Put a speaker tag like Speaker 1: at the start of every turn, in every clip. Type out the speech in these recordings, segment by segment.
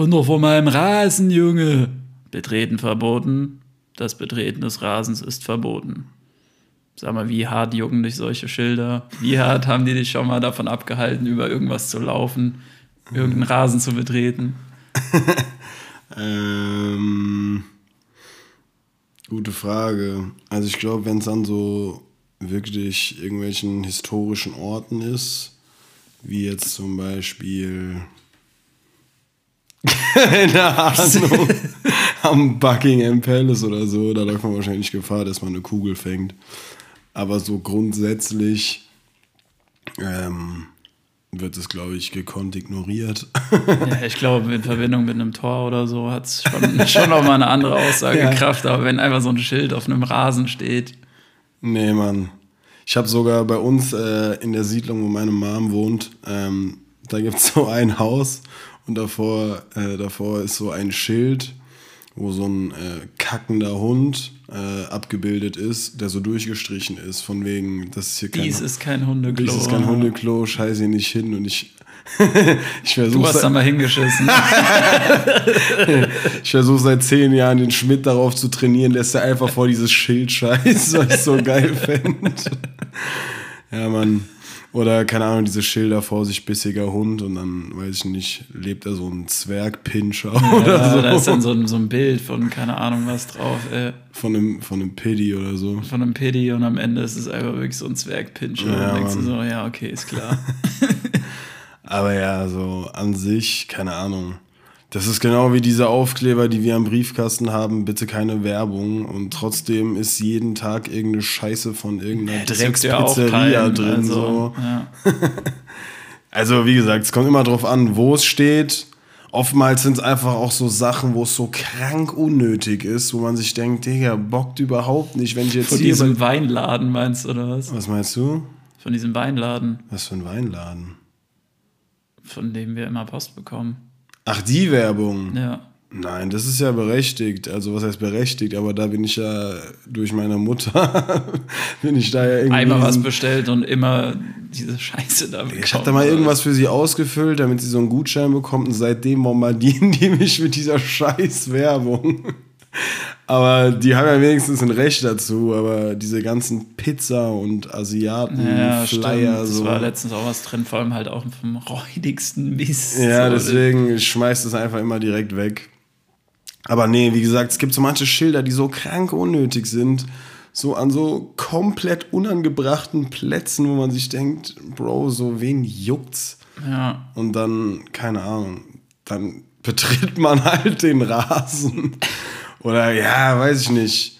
Speaker 1: Runter von meinem Rasen, Junge. Betreten verboten. Das Betreten des Rasens ist verboten. Sag mal, wie hart jucken dich solche Schilder? Wie hart haben die dich schon mal davon abgehalten, über irgendwas zu laufen, irgendeinen Rasen zu betreten?
Speaker 2: ähm, gute Frage. Also ich glaube, wenn es an so wirklich irgendwelchen historischen Orten ist, wie jetzt zum Beispiel keine Ahnung, am Buckingham Palace oder so, da läuft man wahrscheinlich Gefahr, dass man eine Kugel fängt. Aber so grundsätzlich ähm, wird es, glaube ich, gekonnt ignoriert.
Speaker 1: ja, ich glaube, in Verbindung mit einem Tor oder so hat es schon, schon nochmal eine andere Aussagekraft. Ja. Aber wenn einfach so ein Schild auf einem Rasen steht.
Speaker 2: Nee, Mann. Ich habe sogar bei uns äh, in der Siedlung, wo meine Mom wohnt, ähm, da gibt es so ein Haus und davor, äh, davor ist so ein Schild, wo so ein äh, kackender Hund äh, abgebildet ist, der so durchgestrichen ist, von wegen, das ist hier
Speaker 1: kein, Dies ist kein Hundeklo.
Speaker 2: Dies ist kein Hundeklo, scheiße hier nicht hin und ich
Speaker 1: ich du hast da mal hingeschissen.
Speaker 2: ich versuche seit zehn Jahren den Schmidt darauf zu trainieren, lässt er einfach vor dieses Schild scheiß, weil ich so geil fände. Ja, Mann. Oder, keine Ahnung, diese Schilder vor sich bissiger Hund und dann, weiß ich nicht, lebt da so ein Zwergpinscher ja, oder so.
Speaker 1: Da ist dann so ein, so ein Bild von, keine Ahnung, was drauf. Ey.
Speaker 2: Von einem, von einem Piddy oder so.
Speaker 1: Von einem Piddy und am Ende ist es einfach wirklich so ein Zwergpinscher. Ja, und denkst du so, ja, okay, ist klar.
Speaker 2: Aber ja, so an sich, keine Ahnung. Das ist genau wie diese Aufkleber, die wir am Briefkasten haben, bitte keine Werbung. Und trotzdem ist jeden Tag irgendeine Scheiße von irgendeiner ja, Dreckspizzeria drin. Also, so. Ja. also, wie gesagt, es kommt immer drauf an, wo es steht. Oftmals sind es einfach auch so Sachen, wo es so krank unnötig ist, wo man sich denkt, Digga, bockt überhaupt nicht, wenn ich jetzt
Speaker 1: Von diesem Weinladen meinst du, oder was?
Speaker 2: Was meinst du?
Speaker 1: Von diesem Weinladen.
Speaker 2: Was für ein Weinladen?
Speaker 1: Von dem wir immer Post bekommen.
Speaker 2: Ach, die Werbung?
Speaker 1: Ja.
Speaker 2: Nein, das ist ja berechtigt. Also was heißt berechtigt? Aber da bin ich ja durch meine Mutter bin ich da ja
Speaker 1: irgendwie einmal was bestellt und immer diese Scheiße da
Speaker 2: bekommen. Ich habe da mal irgendwas für sie ausgefüllt, damit sie so einen Gutschein bekommt und seitdem bombardieren die mich mit dieser scheiß Werbung. Aber die haben ja wenigstens ein Recht dazu, aber diese ganzen Pizza und Asiaten, ja, Flyer,
Speaker 1: so. Das war letztens auch was drin, vor allem halt auch vom räudigsten Mist.
Speaker 2: Ja, so. deswegen schmeißt es einfach immer direkt weg. Aber nee, wie gesagt, es gibt so manche Schilder, die so krank unnötig sind. So an so komplett unangebrachten Plätzen, wo man sich denkt, Bro, so wen juckt's?
Speaker 1: Ja.
Speaker 2: Und dann, keine Ahnung, dann betritt man halt den Rasen. Oder ja, weiß ich nicht.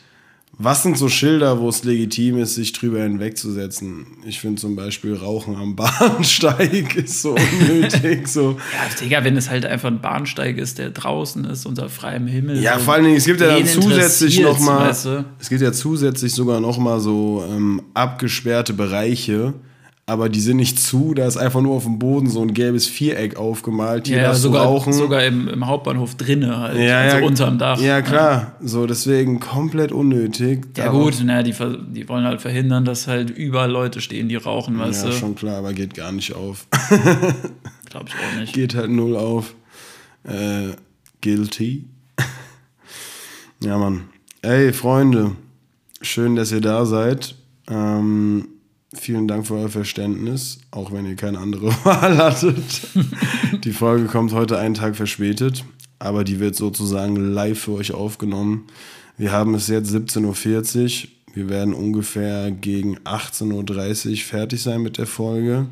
Speaker 2: Was sind so Schilder, wo es legitim ist, sich drüber hinwegzusetzen? Ich finde zum Beispiel Rauchen am Bahnsteig ist so unnötig. so.
Speaker 1: Ja, Digga, wenn es halt einfach ein Bahnsteig ist, der draußen ist, unter freiem Himmel.
Speaker 2: Ja, so vor allen Dingen, es gibt ja dann zusätzlich nochmal, weißt du? es gibt ja zusätzlich sogar nochmal so ähm, abgesperrte Bereiche, aber die sind nicht zu, da ist einfach nur auf dem Boden so ein gelbes Viereck aufgemalt.
Speaker 1: Hier ja, sogar, rauchen. sogar im, im Hauptbahnhof drinnen halt,
Speaker 2: ja,
Speaker 1: also
Speaker 2: ja,
Speaker 1: unterm Dach.
Speaker 2: Ja, klar, ja. so deswegen komplett unnötig.
Speaker 1: Ja gut, na, die, die wollen halt verhindern, dass halt überall Leute stehen, die rauchen, weißt ja, du.
Speaker 2: Ja, schon klar, aber geht gar nicht auf.
Speaker 1: Glaube ich auch nicht.
Speaker 2: Geht halt null auf. Äh, guilty. ja, Mann. Ey, Freunde, schön, dass ihr da seid. Ähm, Vielen Dank für euer Verständnis, auch wenn ihr keine andere Wahl hattet. die Folge kommt heute einen Tag verspätet, aber die wird sozusagen live für euch aufgenommen. Wir haben es jetzt 17.40 Uhr. Wir werden ungefähr gegen 18.30 Uhr fertig sein mit der Folge.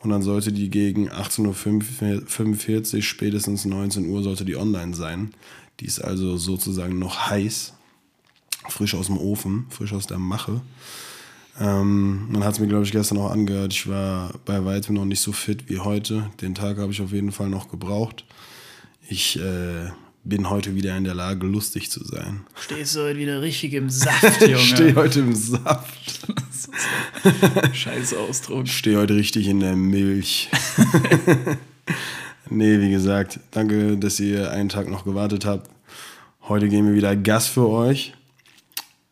Speaker 2: Und dann sollte die gegen 18.45 Uhr, spätestens 19 Uhr, sollte die online sein. Die ist also sozusagen noch heiß, frisch aus dem Ofen, frisch aus der Mache. Ähm, man hat es mir, glaube ich, gestern auch angehört. Ich war bei weitem noch nicht so fit wie heute. Den Tag habe ich auf jeden Fall noch gebraucht. Ich äh, bin heute wieder in der Lage, lustig zu sein.
Speaker 1: Stehst du heute wieder richtig im Saft, Junge?
Speaker 2: Ich stehe heute im Saft.
Speaker 1: Scheiß Ausdruck.
Speaker 2: Ich stehe heute richtig in der Milch. nee, wie gesagt, danke, dass ihr einen Tag noch gewartet habt. Heute gehen wir wieder Gas für euch.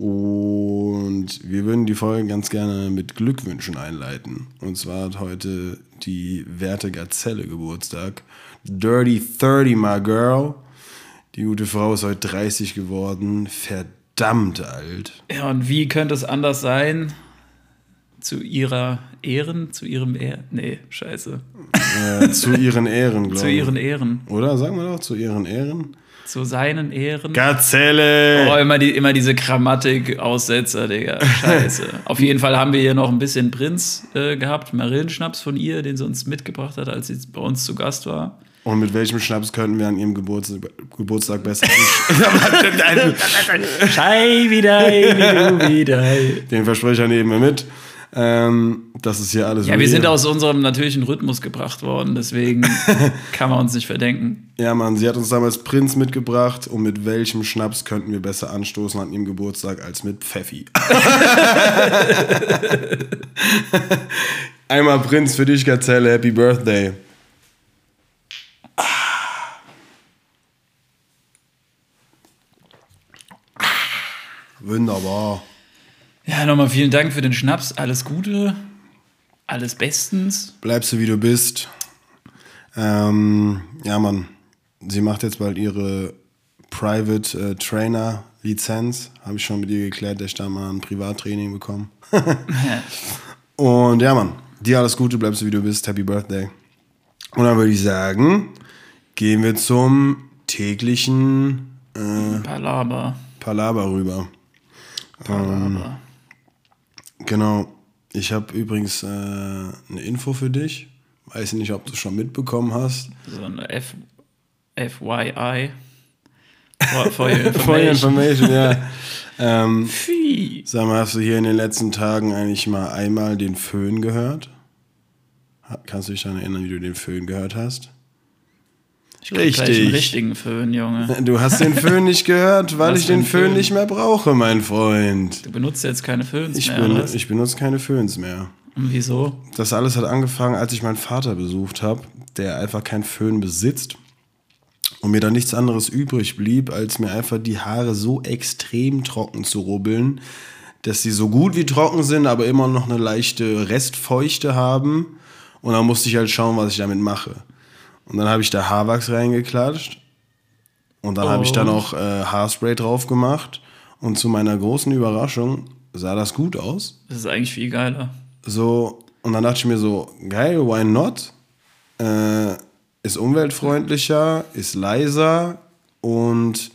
Speaker 2: Und wir würden die Folge ganz gerne mit Glückwünschen einleiten. Und zwar hat heute die werte Gazelle Geburtstag. Dirty 30, my girl. Die gute Frau ist heute 30 geworden. Verdammt alt.
Speaker 1: Ja, und wie könnte es anders sein? Zu ihrer Ehren, zu ihrem Ehren. Nee, scheiße.
Speaker 2: Äh, zu ihren Ehren, glaube ich.
Speaker 1: Zu ihren Ehren.
Speaker 2: Oder? Sagen wir doch, zu ihren Ehren.
Speaker 1: Zu seinen Ehren.
Speaker 2: Gazelle!
Speaker 1: Oh, immer, die, immer diese Grammatik-Aussetzer, Digga. Scheiße. Auf jeden Fall haben wir hier noch ein bisschen Prinz äh, gehabt, Marillenschnaps von ihr, den sie uns mitgebracht hat, als sie bei uns zu Gast war.
Speaker 2: Und mit welchem Schnaps könnten wir an ihrem Geburtstag, Geburtstag besser
Speaker 1: Schei wieder, wieder.
Speaker 2: Den Versprecher nehmen wir mit. Ähm, das ist hier alles
Speaker 1: Ja, wir sind aus unserem natürlichen Rhythmus gebracht worden, deswegen kann man uns nicht verdenken.
Speaker 2: Ja, Mann, sie hat uns damals Prinz mitgebracht und mit welchem Schnaps könnten wir besser anstoßen an ihrem Geburtstag als mit Pfeffi? Einmal Prinz für dich, Gazelle, Happy Birthday. Wunderbar.
Speaker 1: Ja, nochmal vielen Dank für den Schnaps. Alles Gute, alles bestens.
Speaker 2: Bleibst du wie du bist. Ähm, ja, Mann. Sie macht jetzt bald ihre Private äh, Trainer Lizenz. Habe ich schon mit ihr geklärt, dass ich da mal ein Privattraining bekomme. Und ja, Mann. Dir alles Gute, bleibst du wie du bist. Happy Birthday. Und dann würde ich sagen, gehen wir zum täglichen äh,
Speaker 1: Palaber.
Speaker 2: Palaber rüber.
Speaker 1: Palaber.
Speaker 2: Genau. Ich habe übrigens äh, eine Info für dich. Weiß nicht, ob du es schon mitbekommen hast.
Speaker 1: So eine F FYI. For, for your
Speaker 2: For your
Speaker 1: information.
Speaker 2: information, ja. ähm, sag mal, hast du hier in den letzten Tagen eigentlich mal einmal den Föhn gehört? Kannst du dich daran erinnern, wie du den Föhn gehört hast?
Speaker 1: Ich glaub, gleich
Speaker 2: Richtig.
Speaker 1: einen richtigen Föhn, Junge.
Speaker 2: Du hast den Föhn nicht gehört, weil ich den Föhn
Speaker 1: Föhn?
Speaker 2: nicht mehr brauche, mein Freund.
Speaker 1: Du benutzt jetzt keine Föhns
Speaker 2: Ich,
Speaker 1: mehr, was?
Speaker 2: ich benutze keine Föhns mehr.
Speaker 1: Und wieso?
Speaker 2: Das alles hat angefangen, als ich meinen Vater besucht habe, der einfach keinen Föhn besitzt. Und mir dann nichts anderes übrig blieb, als mir einfach die Haare so extrem trocken zu rubbeln, dass sie so gut wie trocken sind, aber immer noch eine leichte Restfeuchte haben. Und dann musste ich halt schauen, was ich damit mache. Und dann habe ich da Haarwachs reingeklatscht. Und dann habe ich da
Speaker 1: Und?
Speaker 2: noch äh, Haarspray drauf gemacht. Und zu meiner großen Überraschung sah das gut aus.
Speaker 1: Das ist eigentlich viel geiler.
Speaker 2: So, und dann dachte ich mir so, geil, why not? Äh, ist umweltfreundlicher, ist leiser und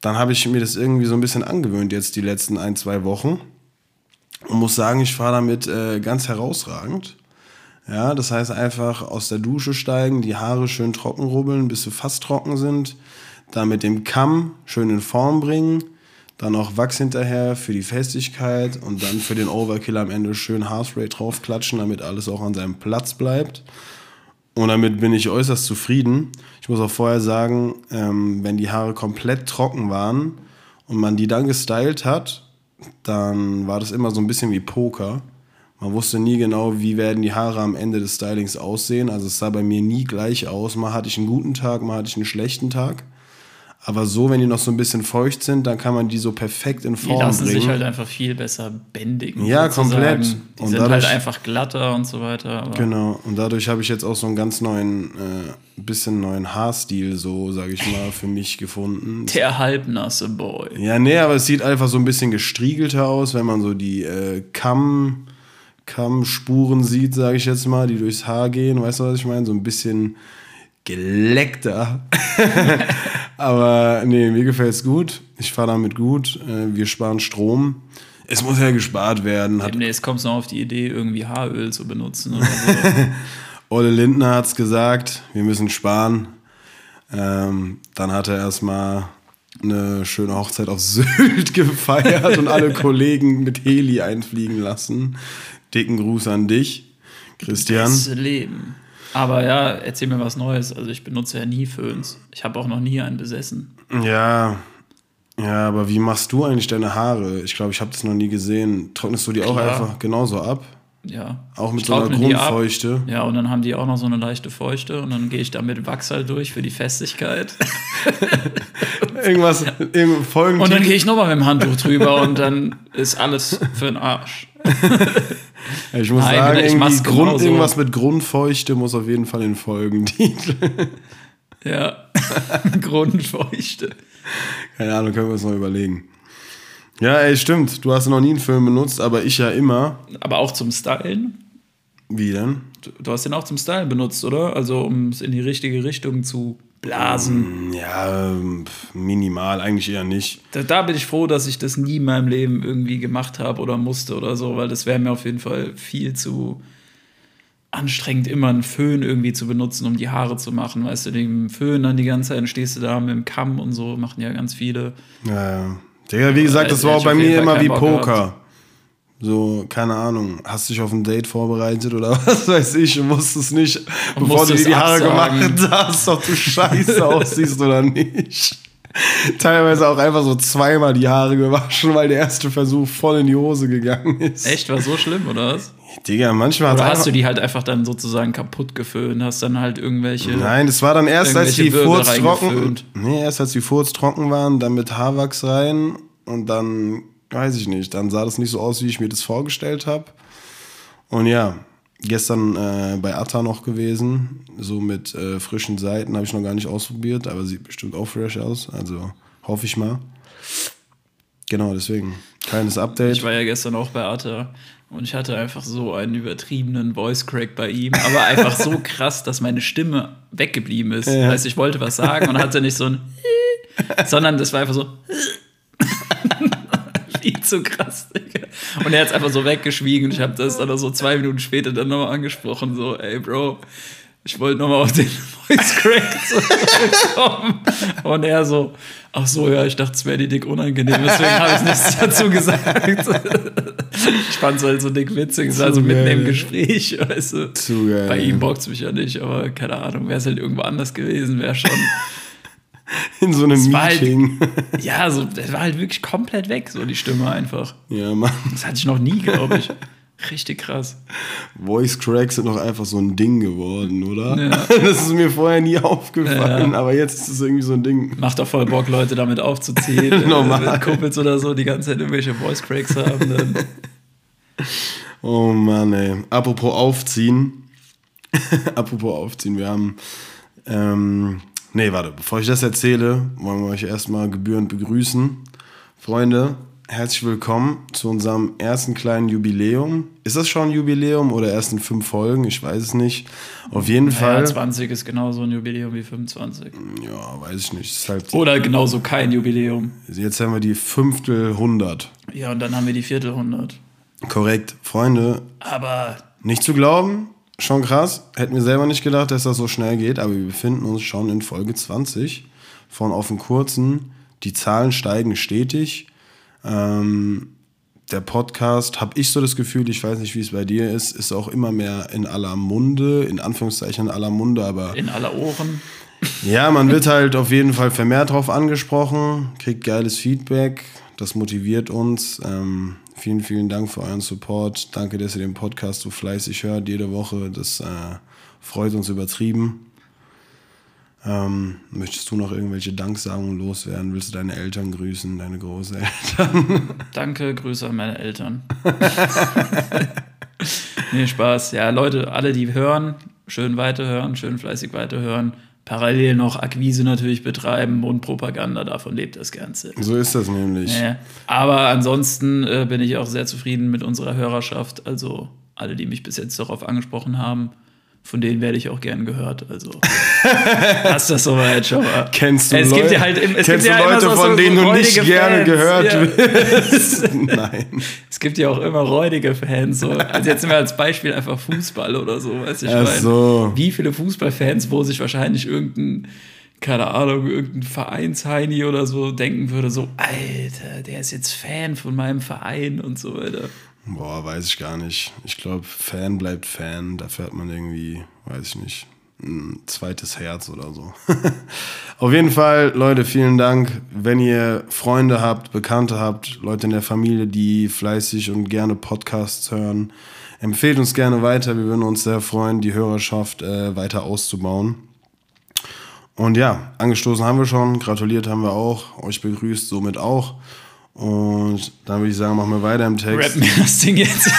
Speaker 2: dann habe ich mir das irgendwie so ein bisschen angewöhnt jetzt die letzten ein, zwei Wochen und muss sagen, ich fahre damit äh, ganz herausragend. Ja, das heißt einfach aus der Dusche steigen, die Haare schön trocken rubbeln, bis sie fast trocken sind, dann mit dem Kamm schön in Form bringen, dann noch Wachs hinterher für die Festigkeit und dann für den Overkill am Ende schön Haarspray draufklatschen, damit alles auch an seinem Platz bleibt. Und damit bin ich äußerst zufrieden. Ich muss auch vorher sagen, ähm, wenn die Haare komplett trocken waren und man die dann gestylt hat, dann war das immer so ein bisschen wie Poker. Man wusste nie genau, wie werden die Haare am Ende des Stylings aussehen. Also es sah bei mir nie gleich aus. Mal hatte ich einen guten Tag, mal hatte ich einen schlechten Tag. Aber so, wenn die noch so ein bisschen feucht sind, dann kann man die so perfekt in
Speaker 1: Die
Speaker 2: Form
Speaker 1: lassen
Speaker 2: bringen.
Speaker 1: sich halt einfach viel besser bändigen.
Speaker 2: Ja,
Speaker 1: sozusagen.
Speaker 2: komplett.
Speaker 1: Die
Speaker 2: Und
Speaker 1: sind
Speaker 2: dadurch-
Speaker 1: halt einfach glatter und so weiter.
Speaker 2: Genau, und dadurch habe ich jetzt auch so einen ganz neuen, äh, bisschen neuen Haarstil, so sage ich mal, für mich gefunden.
Speaker 1: Der halbnasse Boy.
Speaker 2: Ja, nee, aber es sieht einfach so ein bisschen gestriegelter aus, wenn man so die äh, Kamm, Kammspuren sieht, sage ich jetzt mal, die durchs Haar gehen. Weißt du, was ich meine? So ein bisschen geleckter. aber nee, mir gefällt es gut. Ich fahre damit gut. Äh, wir sparen Strom. Es muss ja gespart werden. Hat
Speaker 1: Demnächst kommst du noch auf die Idee, irgendwie Haaröl zu benutzen oder so.
Speaker 2: Olle Lindner hat es gesagt, wir müssen sparen. Ähm, dann hat er erstmal eine schöne Hochzeit auf Sylt gefeiert und alle Kollegen mit Heli einfliegen lassen. Dicken Gruß an dich, Christian.
Speaker 1: Das Leben. Aber ja, erzähl mir was Neues. Also ich benutze ja nie Föhns. Ich habe auch noch nie einen besessen.
Speaker 2: Ja, ja, aber wie machst du eigentlich deine Haare? Ich glaube, ich habe das noch nie gesehen. Trocknest du die auch
Speaker 1: Klar.
Speaker 2: einfach genauso ab?
Speaker 1: Ja.
Speaker 2: Auch mit
Speaker 1: Ich
Speaker 2: so einer. Grundfeuchte?
Speaker 1: Ja, und dann haben die auch noch so eine leichte Feuchte und dann gehe ich da mit Wachs halt durch für die Festigkeit.
Speaker 2: Irgendwas, irgend- Folgen.
Speaker 1: Und dann gehe ich nochmal mit dem Handtuch drüber und dann ist alles für den Arsch.
Speaker 2: ich muss
Speaker 1: Nein,
Speaker 2: sagen,
Speaker 1: ich
Speaker 2: Grund,
Speaker 1: genauso.
Speaker 2: irgendwas mit Grundfeuchte muss auf jeden Fall in Folgentitel.
Speaker 1: Ja. Grundfeuchte.
Speaker 2: Keine Ahnung, können wir uns noch überlegen. Ja, ey, stimmt. Du hast noch nie einen Film benutzt, aber ich ja immer.
Speaker 1: Aber auch zum Stylen.
Speaker 2: Wie denn?
Speaker 1: Du, du hast den auch zum Stylen benutzt, oder? Also um es in die richtige Richtung zu blasen.
Speaker 2: Ja, ähm, minimal, eigentlich eher nicht.
Speaker 1: Da, da bin ich froh, dass ich das nie in meinem Leben irgendwie gemacht habe oder musste oder so, weil das wäre mir auf jeden Fall viel zu anstrengend, immer einen Föhn irgendwie zu benutzen, um die Haare zu machen. Weißt du, den Föhn dann die ganze Zeit, dann stehst du da mit dem Kamm und so, machen ja ganz viele.
Speaker 2: Ja, ja. Digga, wie gesagt, das war auch bei mir immer wie Poker. So, keine Ahnung, hast dich auf ein Date vorbereitet oder was weiß ich und wusstest nicht, bevor du dir die Haare
Speaker 1: absagen.
Speaker 2: gemacht hast, ob du scheiße aussiehst oder nicht. Teilweise auch einfach so zweimal die Haare gewaschen, weil der erste Versuch voll in die Hose gegangen ist.
Speaker 1: Echt, war so schlimm, oder was?
Speaker 2: Digga, manchmal
Speaker 1: Oder hast du die halt einfach dann sozusagen kaputt geföhnt, hast dann halt irgendwelche.
Speaker 2: Nein, das war dann erst, als die Furz trocken. Nee, erst als die Furz trocken waren, dann mit Haarwachs rein und dann, weiß ich nicht, dann sah das nicht so aus, wie ich mir das vorgestellt habe. Und ja, gestern äh, bei Atta noch gewesen, so mit äh, frischen Seiten, habe ich noch gar nicht ausprobiert, aber sieht bestimmt auch fresh aus, also hoffe ich mal. Genau, deswegen, kleines Update.
Speaker 1: Ich war ja gestern auch bei Arte und ich hatte einfach so einen übertriebenen Voice Crack bei ihm, aber einfach so krass, dass meine Stimme weggeblieben ist.
Speaker 2: Ja.
Speaker 1: Heißt, ich wollte was sagen und hatte nicht so ein sondern das war einfach so zu krass, Digga. Und er hat es einfach so weggeschwiegen ich habe das dann so zwei Minuten später dann nochmal angesprochen, so, ey Bro, ich wollte nochmal auf den Voice Crack zurückkommen. Und er so, ach so, ja, ich dachte, es wäre dir dick unangenehm, deswegen habe ich nichts dazu gesagt. Ich fand es halt so dick witzig, es war so mitten im. Gespräch, weißt du.
Speaker 2: Zu geil.
Speaker 1: Bei ihm bockt es mich ja nicht, aber keine Ahnung, wäre es halt irgendwo anders gewesen, wäre schon.
Speaker 2: In so einem
Speaker 1: halt-
Speaker 2: Meeting.
Speaker 1: Ja, so, das war halt wirklich komplett weg, so die Stimme einfach.
Speaker 2: ja, Mann.
Speaker 1: Das hatte ich noch nie, glaube ich. Richtig krass.
Speaker 2: Voice Cracks sind doch einfach so ein Ding geworden, oder?
Speaker 1: Ja.
Speaker 2: Das ist mir vorher nie aufgefallen,
Speaker 1: Ja.
Speaker 2: aber jetzt ist es irgendwie so ein Ding.
Speaker 1: Macht doch voll Bock, Leute damit aufzuziehen.
Speaker 2: Normal.
Speaker 1: Wenn Kumpels oder so die ganze Zeit irgendwelche Voice Cracks haben. Dann
Speaker 2: Oh Mann, ey. Apropos aufziehen. Apropos aufziehen, wir haben. Ähm, nee, warte, bevor ich das erzähle, wollen wir euch erstmal gebührend begrüßen. Freunde, herzlich willkommen zu unserem ersten kleinen Jubiläum. Ist das schon ein Jubiläum oder erst in fünf Folgen? Ich weiß es nicht. Auf jeden
Speaker 1: ja,
Speaker 2: Fall.
Speaker 1: 20 ist genauso ein Jubiläum wie 25.
Speaker 2: Ja, weiß ich nicht. Ist halt,
Speaker 1: Oder genauso kein Jubiläum.
Speaker 2: Jetzt haben wir die Fünftel hundert.
Speaker 1: Ja, und dann haben wir die Viertelhundert.
Speaker 2: Korrekt. Freunde,
Speaker 1: Aber
Speaker 2: Nicht zu glauben, schon krass. Hätten wir selber nicht gedacht, dass das so schnell geht, aber wir befinden uns schon in Folge 20 von auf dem kurzen. Die Zahlen steigen stetig. Ähm, der Podcast, habe ich so das Gefühl, ich weiß nicht, wie es bei dir ist, ist auch immer mehr in aller Munde, in Anführungszeichen in aller Munde, aber
Speaker 1: in aller Ohren.
Speaker 2: ja, man wird halt auf jeden Fall vermehrt drauf angesprochen, kriegt geiles Feedback, das motiviert uns. Ähm, vielen, vielen Dank für euren Support. Danke, dass ihr den Podcast so fleißig hört jede Woche. Das äh, freut uns übertrieben. Ähm, möchtest du noch irgendwelche Danksagungen loswerden? Willst du deine Eltern grüßen, deine Großeltern?
Speaker 1: Danke, Grüße an meine Eltern. nee, Spaß. Ja, Leute, alle, die hören, schön weiterhören, schön fleißig weiterhören. Parallel noch Akquise natürlich betreiben und Propaganda, davon lebt das Ganze.
Speaker 2: So ist das nämlich.
Speaker 1: Ja. Aber ansonsten äh, bin ich auch sehr zufrieden mit unserer Hörerschaft. Also alle, die mich bis jetzt darauf angesprochen haben, von denen werde ich auch gern gehört. Also hast das soweit schon mal.
Speaker 2: Kennst du
Speaker 1: es
Speaker 2: Leute,
Speaker 1: gibt ja halt es
Speaker 2: kennst
Speaker 1: gibt
Speaker 2: du
Speaker 1: ja immer
Speaker 2: Leute,
Speaker 1: so-
Speaker 2: von
Speaker 1: so
Speaker 2: denen du nicht gerne
Speaker 1: Fans,
Speaker 2: gehört
Speaker 1: ja.
Speaker 2: wirst? Nein.
Speaker 1: Es gibt ja auch immer räudige Fans. So. Also jetzt mal als Beispiel einfach Fußball oder so, weiß ich
Speaker 2: Ach so.
Speaker 1: Wie viele Fußballfans, wo sich wahrscheinlich irgendein, keine Ahnung, irgendein Vereinsheini oder so denken würde, so, Alter, der ist jetzt Fan von meinem Verein und so weiter.
Speaker 2: Boah, weiß ich gar nicht. Ich glaube, Fan bleibt Fan. Dafür hat man irgendwie, weiß ich nicht, ein zweites Herz oder so. Auf jeden Fall, Leute, vielen Dank. Wenn ihr Freunde habt, Bekannte habt, Leute in der Familie, die fleißig und gerne Podcasts hören, empfehlt uns gerne weiter. Wir würden uns sehr freuen, die Hörerschaft äh, weiter auszubauen. Und ja, angestoßen haben wir schon, gratuliert haben wir auch, euch begrüßt somit auch. Und dann würde ich sagen, machen wir weiter im Text.
Speaker 1: Rap mir das Ding jetzt.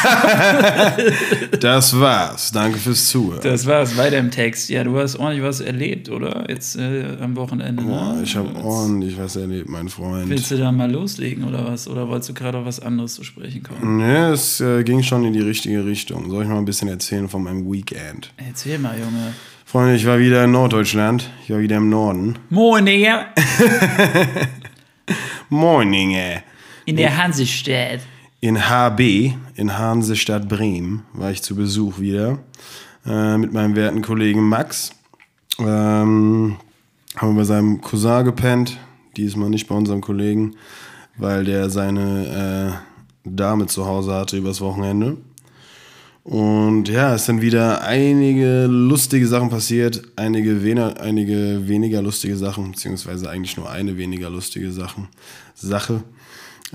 Speaker 2: das war's. Danke fürs Zuhören.
Speaker 1: Das war's. Weiter im Text. Ja, du hast ordentlich was erlebt, oder? Jetzt äh, am Wochenende. Ne?
Speaker 2: Boah, ich habe ordentlich was erlebt, mein Freund.
Speaker 1: Willst du da mal loslegen oder was? Oder wolltest du gerade auf was anderes zu sprechen kommen?
Speaker 2: Nee, es äh, ging schon in die richtige Richtung. Soll ich mal ein bisschen erzählen von meinem Weekend?
Speaker 1: Erzähl mal, Junge.
Speaker 2: Freunde, ich war wieder in Norddeutschland. Ich war wieder im Norden.
Speaker 1: Moin, Digga.
Speaker 2: Moininge.
Speaker 1: In der Hansestadt.
Speaker 2: In HB, in Hansestadt Bremen, war ich zu Besuch wieder. Äh, mit meinem werten Kollegen Max. Ähm, haben wir bei seinem Cousin gepennt. Diesmal nicht bei unserem Kollegen, weil der seine äh, Dame zu Hause hatte übers Wochenende. Und ja, es sind wieder einige lustige Sachen passiert, einige, weniger, einige weniger lustige Sachen, beziehungsweise eigentlich nur eine weniger lustige Sachen, Sache.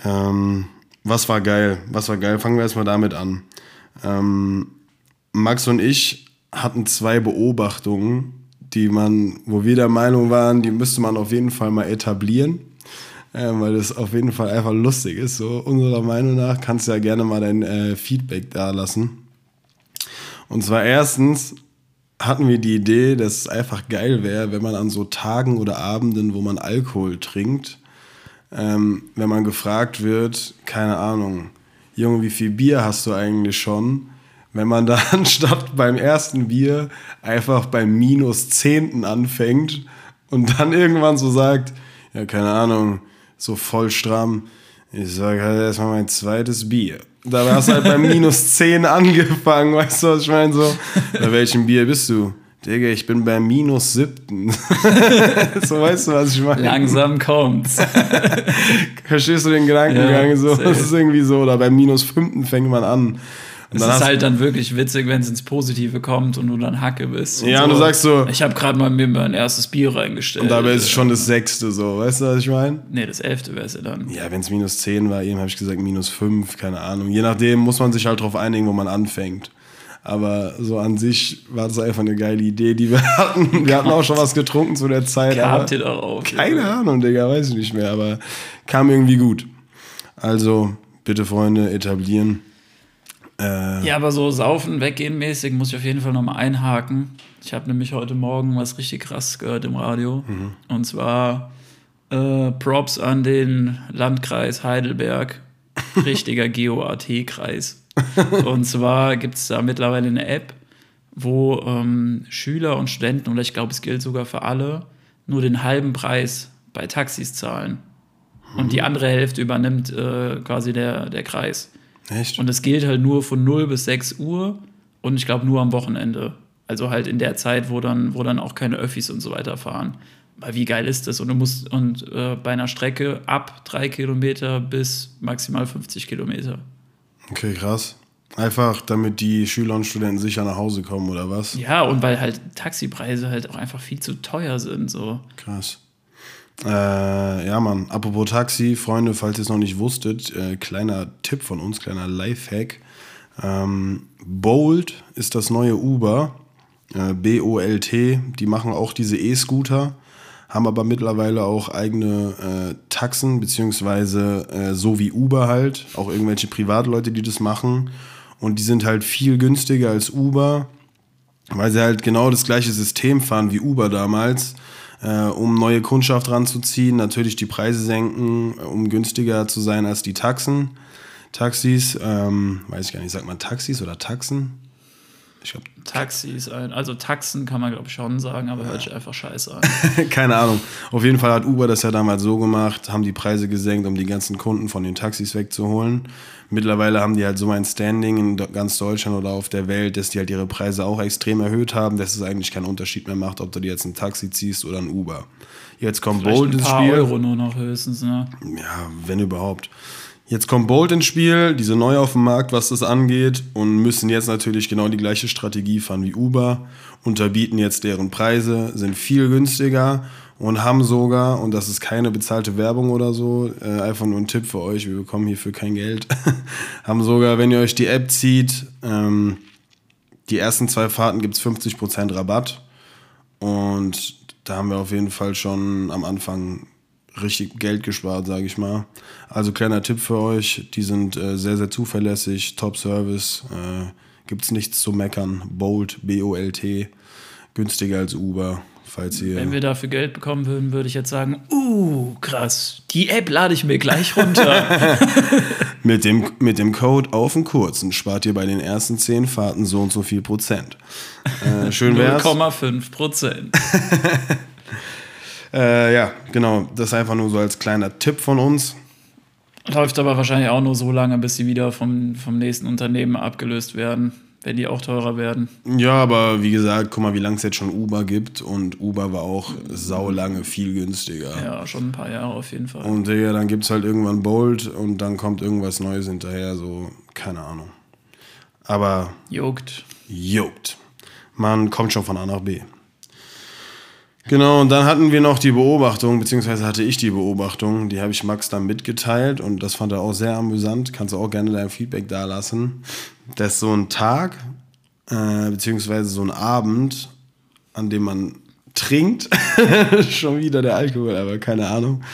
Speaker 2: Ähm, was war geil? Was war geil? Fangen wir erstmal damit an. Ähm, Max und ich hatten zwei Beobachtungen, die man, wo wir der Meinung waren, die müsste man auf jeden Fall mal etablieren. Ähm, weil das auf jeden Fall einfach lustig ist. So unserer Meinung nach kannst du ja gerne mal dein äh, Feedback da lassen. Und zwar erstens hatten wir die Idee, dass es einfach geil wäre, wenn man an so Tagen oder Abenden, wo man Alkohol trinkt, ähm, wenn man gefragt wird, keine Ahnung, Junge, wie viel Bier hast du eigentlich schon? Wenn man da anstatt beim ersten Bier einfach beim minus Zehnten anfängt und dann irgendwann so sagt, ja, keine Ahnung, so voll stramm, ich sage halt erstmal mein zweites Bier. Da hast du halt beim minus 10 angefangen, weißt du, was ich meine? So, bei welchem Bier bist du? Digga, ich bin beim minus siebten. so weißt du, was ich meine?
Speaker 1: Langsam kommt's.
Speaker 2: Verstehst du den Gedankengang? Ja, so, das ist irgendwie so, oder beim minus fünften fängt man an.
Speaker 1: Und es ist halt dann wirklich witzig, wenn es ins Positive kommt und du dann Hacke bist.
Speaker 2: ja,
Speaker 1: so.
Speaker 2: und du sagst so.
Speaker 1: Ich habe gerade mal mir mein erstes Bier reingestellt.
Speaker 2: Und dabei ist es schon das sechste, so. Weißt du, was ich meine?
Speaker 1: Nee, das elfte wäre es ja dann.
Speaker 2: Ja, wenn es minus zehn war, eben habe ich gesagt minus fünf, keine Ahnung. Je nachdem muss man sich halt drauf einigen, wo man anfängt. Aber so an sich war das einfach eine geile Idee, die wir hatten. Wir hatten auch schon was getrunken zu der Zeit.
Speaker 1: Kamt ihr darauf?
Speaker 2: Keine Ahnung, Digga, weiß ich nicht mehr. Aber kam irgendwie gut. Also, bitte Freunde, etablieren.
Speaker 1: Äh, ja, aber so saufen, weggehen mäßig muss ich auf jeden Fall nochmal einhaken. Ich habe nämlich heute Morgen was richtig krass gehört im Radio. Mhm. Und zwar äh, Props an den Landkreis Heidelberg. Richtiger GOAT-Kreis. und zwar gibt es da mittlerweile eine App, wo ähm, Schüler und Studenten, oder ich glaube, es gilt sogar für alle, nur den halben Preis bei Taxis zahlen. Mhm. Und die andere Hälfte übernimmt äh, quasi der, der Kreis.
Speaker 2: Echt?
Speaker 1: Und es gilt halt nur von 0 bis 6 Uhr und ich glaube nur am Wochenende. Also halt in der Zeit, wo dann, wo dann auch keine Öffis und so weiter fahren. Weil wie geil ist das? Und du musst und äh, bei einer Strecke ab 3 Kilometer bis maximal 50 Kilometer.
Speaker 2: Okay, krass. Einfach damit die Schüler und Studenten sicher nach Hause kommen, oder was?
Speaker 1: Ja, und weil halt Taxipreise halt auch einfach viel zu teuer sind. So.
Speaker 2: Krass. Äh, ja, Mann. Apropos Taxi, Freunde, falls ihr es noch nicht wusstet, äh, kleiner Tipp von uns, kleiner Lifehack. Ähm, Bolt ist das neue Uber. Äh, B-O-L-T. Die machen auch diese E-Scooter, haben aber mittlerweile auch eigene äh, Taxen, beziehungsweise äh, so wie Uber halt. Auch irgendwelche Privatleute, die das machen. Und die sind halt viel günstiger als Uber, weil sie halt genau das gleiche System fahren wie Uber damals äh, um neue Kundschaft ranzuziehen, natürlich die Preise senken, um günstiger zu sein als die Taxen. Taxis, ähm, weiß ich gar nicht, sagt man Taxis oder Taxen?
Speaker 1: Ich glaube. Taxis, also Taxen kann man glaube ich schon sagen, aber hört sich einfach scheiße an.
Speaker 2: Keine Ahnung. Auf jeden Fall hat Uber das ja damals so gemacht, haben die Preise gesenkt, um die ganzen Kunden von den Taxis wegzuholen. Mittlerweile haben die halt so ein Standing in ganz Deutschland oder auf der Welt, dass die halt ihre Preise auch extrem erhöht haben, dass es eigentlich keinen Unterschied mehr macht, ob du dir jetzt ein Taxi ziehst oder ein Uber. Jetzt kommt Vielleicht Bolt ins Spiel. Ein paar
Speaker 1: Euro nur noch höchstens, ne?
Speaker 2: Ja, wenn überhaupt. Jetzt kommt Bolt ins Spiel, diese neu auf dem Markt, was das angeht, und müssen jetzt natürlich genau die gleiche Strategie fahren wie Uber, unterbieten jetzt deren Preise, sind viel günstiger und haben sogar, und das ist keine bezahlte Werbung oder so, äh, einfach nur ein Tipp für euch, wir bekommen hierfür kein Geld, haben sogar, wenn ihr euch die App zieht, ähm, die ersten zwei Fahrten gibt es 50% Rabatt und da haben wir auf jeden Fall schon am Anfang richtig Geld gespart, sage ich mal. Also kleiner Tipp für euch, die sind äh, sehr, sehr zuverlässig, Top-Service, äh, gibt nichts zu meckern. Bolt, B-O-L-T, günstiger als Uber. Falls ihr
Speaker 1: Wenn wir dafür Geld bekommen würden, würde ich jetzt sagen, uh, krass, die App lade ich mir gleich runter.
Speaker 2: mit, dem, mit dem Code auf den kurzen spart ihr bei den ersten 10 Fahrten so und so viel Prozent. Äh, schön wär's.
Speaker 1: 0,5 Prozent.
Speaker 2: Äh, ja, genau. Das ist einfach nur so als kleiner Tipp von uns.
Speaker 1: Läuft aber wahrscheinlich auch nur so lange, bis sie wieder vom, vom nächsten Unternehmen abgelöst werden, wenn die auch teurer werden.
Speaker 2: Ja, aber wie gesagt, guck mal, wie lange es jetzt schon Uber gibt und Uber war auch saulange viel günstiger.
Speaker 1: Ja, schon ein paar Jahre auf jeden Fall.
Speaker 2: Und ja, dann gibt es halt irgendwann Bolt und dann kommt irgendwas Neues hinterher, so, keine Ahnung. Aber
Speaker 1: Juckt.
Speaker 2: juckt. Man kommt schon von A nach B. Genau, und dann hatten wir noch die Beobachtung, beziehungsweise hatte ich die Beobachtung, die habe ich Max dann mitgeteilt und das fand er auch sehr amüsant. Kannst du auch gerne dein Feedback da lassen. Dass so ein Tag, äh, beziehungsweise so ein Abend, an dem man trinkt, schon wieder der Alkohol, aber keine Ahnung,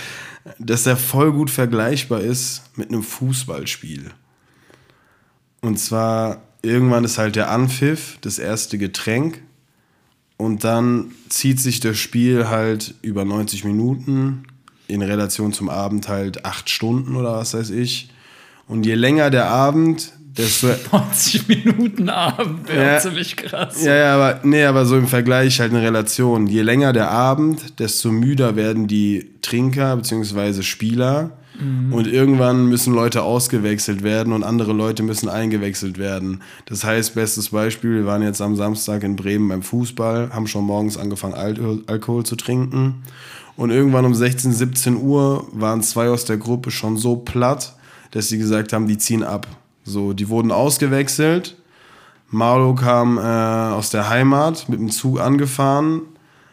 Speaker 2: dass der voll gut vergleichbar ist mit einem Fußballspiel. Und zwar, irgendwann ist halt der Anpfiff, das erste Getränk und dann zieht sich das Spiel halt über 90 Minuten, in Relation zum Abend halt 8 Stunden oder was weiß ich. Und je länger der Abend, desto.
Speaker 1: 90 Minuten Abend wäre
Speaker 2: Ja.
Speaker 1: ziemlich krass.
Speaker 2: Ja, ja, aber, nee, aber so im Vergleich halt eine Relation. Je länger der Abend, desto müder werden die Trinker bzw. Spieler. Und irgendwann müssen Leute ausgewechselt werden und andere Leute müssen eingewechselt werden. Das heißt, bestes Beispiel, wir waren jetzt am Samstag in Bremen beim Fußball, haben schon morgens angefangen, Al Alkohol zu trinken. Und irgendwann um 16, 17 Uhr waren zwei aus der Gruppe schon so platt, dass sie gesagt haben, die ziehen ab. So, die wurden ausgewechselt. Marlo kam äh, aus der Heimat mit dem Zug angefahren,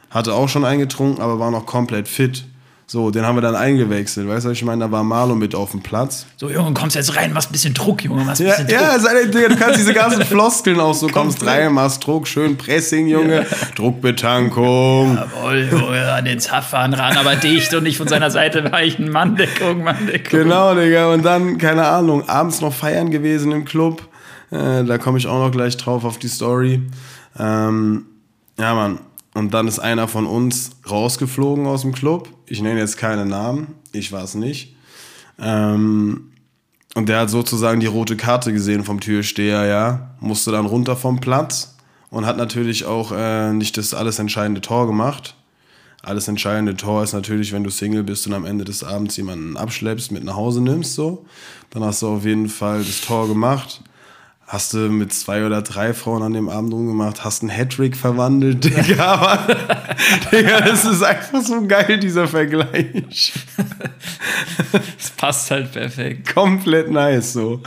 Speaker 2: hatte auch schon eingetrunken, aber war noch komplett fit. So, den haben wir dann eingewechselt. Weißt du, was ich meine? Da war Marlo mit auf dem Platz.
Speaker 1: So, Junge, kommst jetzt rein, machst ein bisschen Druck, Junge, machst ein
Speaker 2: Ja,
Speaker 1: bisschen Druck.
Speaker 2: ja sei, Digga, du kannst diese ganzen Floskeln auch so, kommst rein, machst Druck, schön Pressing, Junge, Druckbetankung.
Speaker 1: Jawohl, Junge, an den Zapfhahn ran, aber dicht und nicht von seiner Seite weichen. Manndeckung, Manndeckung.
Speaker 2: Genau, Digga. Und dann, keine Ahnung, abends noch feiern gewesen im Club. Äh, da komme ich auch noch gleich drauf auf die Story. Ähm, ja, Mann. Und dann ist einer von uns rausgeflogen aus dem Club. Ich nenne jetzt keine Namen. Ich war es nicht. Ähm, und der hat sozusagen die rote Karte gesehen vom Türsteher, ja. Musste dann runter vom Platz und hat natürlich auch äh, nicht das alles entscheidende Tor gemacht. Alles entscheidende Tor ist natürlich, wenn du Single bist und am Ende des Abends jemanden abschleppst, mit nach Hause nimmst, so. Dann hast du auf jeden Fall das Tor gemacht. Hast du mit zwei oder drei Frauen an dem Abend rumgemacht, hast einen Hattrick verwandelt, Digga. Aber, Digga, das ist einfach so geil, dieser Vergleich.
Speaker 1: Das passt halt perfekt.
Speaker 2: Komplett nice, so.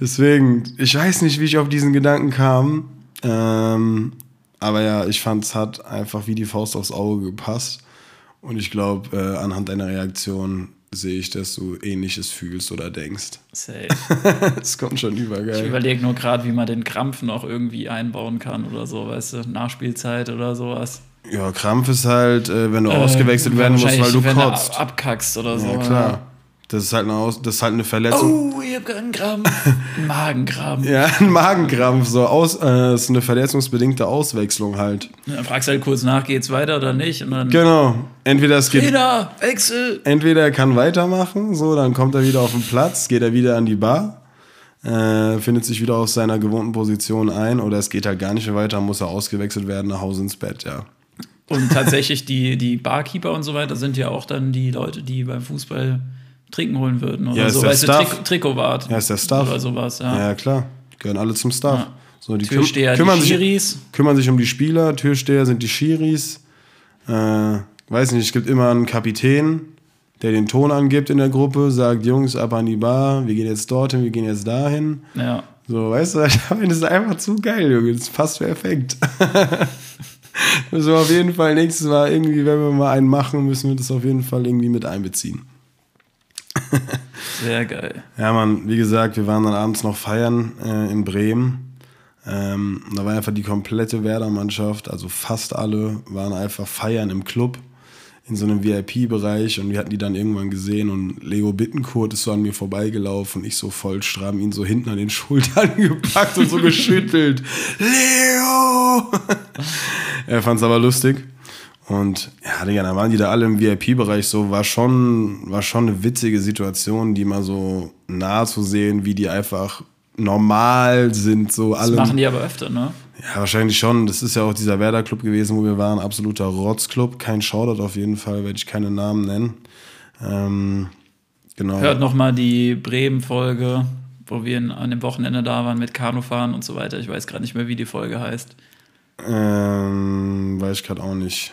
Speaker 2: Deswegen, ich weiß nicht, wie ich auf diesen Gedanken kam. Ähm, aber ja, ich fand, es hat einfach wie die Faust aufs Auge gepasst. Und ich glaube, äh, anhand deiner Reaktion sehe ich, dass du ähnliches fühlst oder denkst.
Speaker 1: Safe.
Speaker 2: Es kommt schon
Speaker 1: Ich
Speaker 2: übergeil.
Speaker 1: überlege nur gerade, wie man den Krampf noch irgendwie einbauen kann oder so, weißt du, Nachspielzeit oder sowas.
Speaker 2: Ja, Krampf ist halt, äh, wenn du ausgewechselt
Speaker 1: Äh,
Speaker 2: werden musst, weil du
Speaker 1: wenn
Speaker 2: kotzt.
Speaker 1: ab- abkackst oder so.
Speaker 2: Ja, klar. Das ist halt eine, Aus das ist halt eine Verletzung.
Speaker 1: Oh, ich hab einen Krampf. Ein Magenkrampf.
Speaker 2: Ja, ein Magenkrampf, so aus, äh, ist eine verletzungsbedingte Auswechslung halt.
Speaker 1: Dann fragst halt kurz nach, geht's weiter oder nicht? Und dann,
Speaker 2: Genau. Entweder es geht
Speaker 1: Trainer, Wechsel.
Speaker 2: entweder er kann weitermachen, so, dann kommt er wieder auf den Platz, geht er wieder an die Bar, äh, findet sich wieder auf seiner gewohnten Position ein, oder es geht halt gar nicht mehr weiter, muss er ausgewechselt werden, nach Hause ins Bett, ja.
Speaker 1: Und tatsächlich, die, die Barkeeper und so weiter sind ja auch dann die Leute, die beim Fußball trinken holen würden. Oder
Speaker 2: Ja,
Speaker 1: so, weißt du. Trick, Trikotwart.
Speaker 2: Ja, ist der Staff.
Speaker 1: Oder sowas, ja.
Speaker 2: Ja, klar, gehören alle zum Staff.
Speaker 1: Ja.
Speaker 2: So, die
Speaker 1: Türsteher,
Speaker 2: kümmern,
Speaker 1: die
Speaker 2: sich,
Speaker 1: Schiris.
Speaker 2: kümmern sich um die Spieler, Türsteher sind die Schiris. Äh, weiß nicht, es gibt immer einen Kapitän, der den Ton angibt in der Gruppe, sagt, Jungs, ab an die Bar, wir gehen jetzt dorthin, wir gehen jetzt dahin.
Speaker 1: Ja.
Speaker 2: So, weißt du, ich finde das ist einfach zu geil, Junge. Das passt perfekt. müssen wir auf jeden Fall nächstes Mal irgendwie, wenn wir mal einen machen, müssen wir das auf jeden Fall irgendwie mit einbeziehen.
Speaker 1: Sehr geil.
Speaker 2: Ja, Mann, wie gesagt, wir waren dann abends noch feiern äh, in Bremen. Ähm, da war einfach die komplette Werder-Mannschaft, also fast alle, waren einfach feiern im Club in so einem VIP-Bereich und wir hatten die dann irgendwann gesehen und Leo Bittenkurt ist so an mir vorbeigelaufen und ich so voll stramm ihn so hinten an den Schultern gepackt und so geschüttelt. Leo! er fand es aber lustig. Und ja, Digga, dann waren die da alle im VIP-Bereich so, war schon, war schon eine witzige Situation, die mal so nah zu sehen, wie die einfach normal sind, so alle.
Speaker 1: Das machen die aber öfter, ne?
Speaker 2: Ja, wahrscheinlich schon. Das ist ja auch dieser Werder-Club gewesen, wo wir waren. Absoluter Rotzclub. Kein Shoutout auf jeden Fall, werde ich keine Namen nennen. Ähm, genau.
Speaker 1: Hört nochmal die Bremen-Folge, wo wir an dem Wochenende da waren mit Kanufahren und so weiter. Ich weiß gerade nicht mehr, wie die Folge heißt.
Speaker 2: Ähm, weiß ich gerade auch nicht.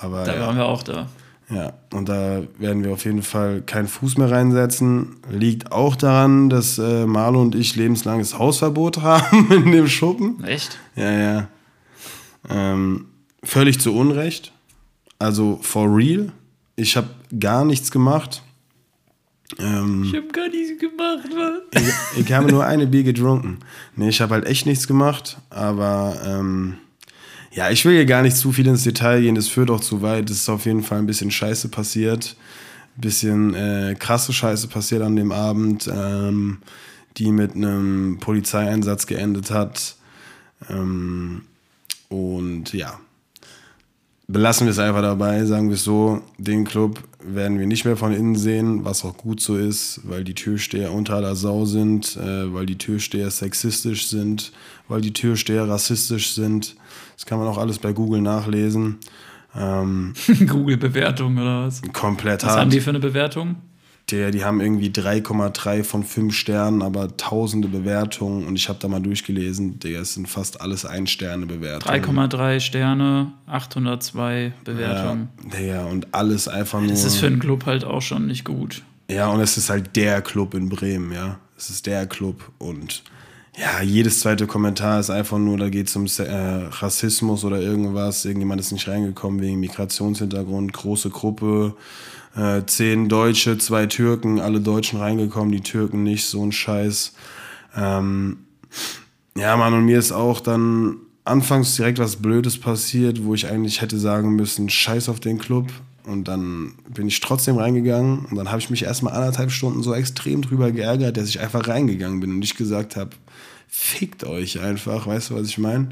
Speaker 2: Aber
Speaker 1: da
Speaker 2: ja.
Speaker 1: waren wir auch da.
Speaker 2: Ja, und da werden wir auf jeden Fall keinen Fuß mehr reinsetzen. Liegt auch daran, dass äh, Marlo und ich lebenslanges Hausverbot haben in dem Schuppen.
Speaker 1: Echt?
Speaker 2: Ja, ja. Ähm, völlig zu Unrecht. Also for real. Ich habe gar nichts gemacht. Ähm,
Speaker 1: Ich habe gar nichts gemacht, was?
Speaker 2: ich, ich habe nur eine Bier getrunken. Nee, ich habe halt echt nichts gemacht, aber ähm, ja, ich will hier gar nicht zu viel ins Detail gehen, das führt auch zu weit. Es ist auf jeden Fall ein bisschen Scheiße passiert. Ein bisschen äh, krasse Scheiße passiert an dem Abend, ähm, die mit einem Polizeieinsatz geendet hat. Ähm, und ja, belassen wir es einfach dabei, sagen wir es so, den Club werden wir nicht mehr von innen sehen, was auch gut so ist, weil die Türsteher unter aller Sau sind, äh, weil die Türsteher sexistisch sind, weil die Türsteher rassistisch sind. Das kann man auch alles bei Google nachlesen. Ähm,
Speaker 1: Google-Bewertung oder was?
Speaker 2: komplett
Speaker 1: Was
Speaker 2: hart.
Speaker 1: haben die für eine Bewertung?
Speaker 2: Der, die haben irgendwie 3,3 von 5 Sternen, aber tausende Bewertungen. Und ich habe da mal durchgelesen, Digga, es sind fast alles Ein-Sterne-Bewertungen.
Speaker 1: 3,3 Sterne, 802 Bewertungen.
Speaker 2: Ja, Digga, und alles einfach nur.
Speaker 1: Das ist für einen Club halt auch schon nicht gut.
Speaker 2: Ja, und es ist halt der Club in Bremen, ja. Es ist der Club und ja, jedes zweite Kommentar ist einfach nur, da geht es um äh, Rassismus oder irgendwas. Irgendjemand ist nicht reingekommen wegen Migrationshintergrund, große Gruppe, äh, zehn Deutsche, zwei Türken, alle Deutschen reingekommen, die Türken nicht, so ein Scheiß. Ähm, ja, Mann, und mir ist auch dann anfangs direkt was Blödes passiert, wo ich eigentlich hätte sagen müssen, scheiß auf den Club. Und dann bin ich trotzdem reingegangen und dann habe ich mich erstmal anderthalb Stunden so extrem drüber geärgert, dass ich einfach reingegangen bin und nicht gesagt habe, fickt euch einfach, weißt du, was ich meine?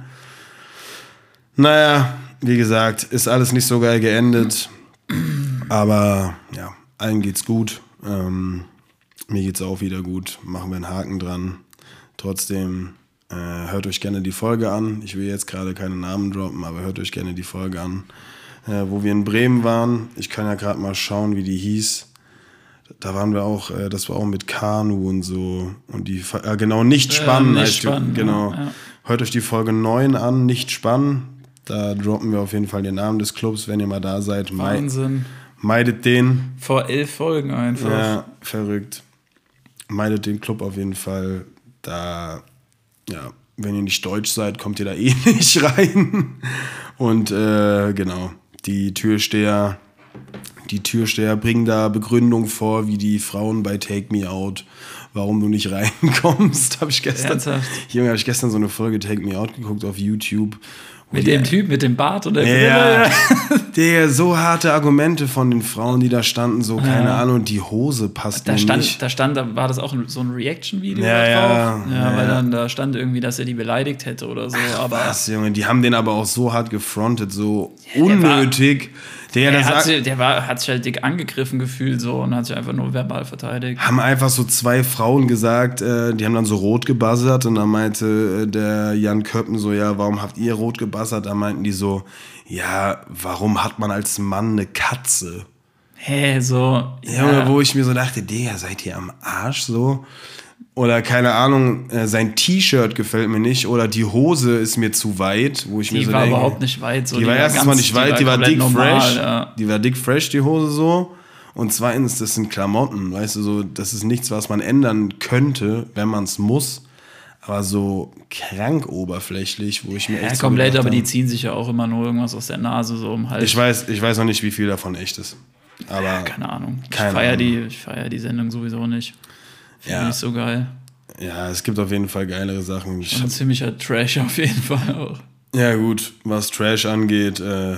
Speaker 2: Naja, wie gesagt, ist alles nicht so geil geendet. Aber ja, allen geht's gut. Ähm, mir geht's auch wieder gut. Machen wir einen Haken dran. Trotzdem äh, hört euch gerne die Folge an. Ich will jetzt gerade keine Namen droppen, aber hört euch gerne die Folge an, äh, wo wir in Bremen waren. Ich kann ja gerade mal schauen, wie die hieß. Da waren wir auch, äh, das war auch mit Kanu und so. Und die, äh, genau, nicht
Speaker 1: Äh,
Speaker 2: spannen.
Speaker 1: nicht
Speaker 2: heißt die-
Speaker 1: spannen,
Speaker 2: genau.
Speaker 1: ja.
Speaker 2: Hört euch die Folge 9 an, nicht spannen. Da droppen wir auf jeden Fall den Namen des Clubs, wenn ihr mal da seid.
Speaker 1: Wahnsinn.
Speaker 2: meidet den.
Speaker 1: Vor elf Folgen einfach.
Speaker 2: Ja, verrückt. Meidet den Club auf jeden Fall. Da, ja, wenn ihr nicht deutsch seid, kommt ihr da eh nicht rein. Und äh, genau, die Türsteher, die Türsteher bringen da Begründung vor, wie die Frauen bei Take Me Out, warum du nicht reinkommst. Habe ich gestern,
Speaker 1: Ernsthaft?
Speaker 2: Junge, habe ich gestern so eine Folge Take Me Out geguckt auf YouTube.
Speaker 1: Mit dem Typ mit dem Bart und der
Speaker 2: ja, der so harte Argumente von den Frauen, die da standen, so keine Ahnung, die Hose passt
Speaker 1: Da stand,
Speaker 2: nicht.
Speaker 1: da stand, da war das auch so ein Reaction-Video
Speaker 2: Ja,
Speaker 1: da
Speaker 2: ja,
Speaker 1: drauf. Ja, weil
Speaker 2: ja.
Speaker 1: dann da stand irgendwie, dass er die beleidigt hätte oder so. aber
Speaker 2: Was, Junge, die haben den aber auch so hart gefrontet, so
Speaker 1: der war-
Speaker 2: unnötig. Der,
Speaker 1: der, hat, sich, der war, hat sich halt dick angegriffen gefühlt so und hat sich einfach nur verbal verteidigt.
Speaker 2: haben einfach so zwei Frauen gesagt, äh, die haben dann so rot gebuzzert und dann meinte äh, der Jan Köppen so, ja, warum habt ihr rot gebuzzert? Da meinten die so, ja, warum hat man als Mann eine Katze?
Speaker 1: Hä, so.
Speaker 2: Ja, wo ich mir so dachte, Digga, seid ihr am Arsch so? Oder keine Ahnung, äh, sein T-Shirt gefällt mir nicht oder die Hose ist mir zu weit, wo ich mir
Speaker 1: Die
Speaker 2: so
Speaker 1: war
Speaker 2: denke,
Speaker 1: überhaupt nicht weit. So.
Speaker 2: die, war erstens mal nicht weit, die war
Speaker 1: komplett
Speaker 2: dick
Speaker 1: normal,
Speaker 2: fresh.
Speaker 1: Ja.
Speaker 2: Die war dick fresh, die Hose so. Und zweitens, das sind Klamotten, weißt du, so, das ist nichts, was man ändern könnte, wenn man es muss. Aber so krank oberflächlich, wo ich mir echt
Speaker 1: Ja, komplett, aber die ziehen sich ja auch immer nur irgendwas aus der Nase so im Hals.
Speaker 2: ich weiß, ich weiß noch nicht, wie viel davon echt ist. Aber
Speaker 1: Keine Ahnung. Ich
Speaker 2: Keine
Speaker 1: feiere
Speaker 2: Ahnung.
Speaker 1: die, ich feier die Sendung sowieso nicht. Finde
Speaker 2: Ja.
Speaker 1: ich so geil.
Speaker 2: Ja, es gibt auf jeden Fall geilere Sachen. Ich,
Speaker 1: Ein ziemlicher Trash auf jeden Fall auch.
Speaker 2: ja, gut, was Trash angeht, äh,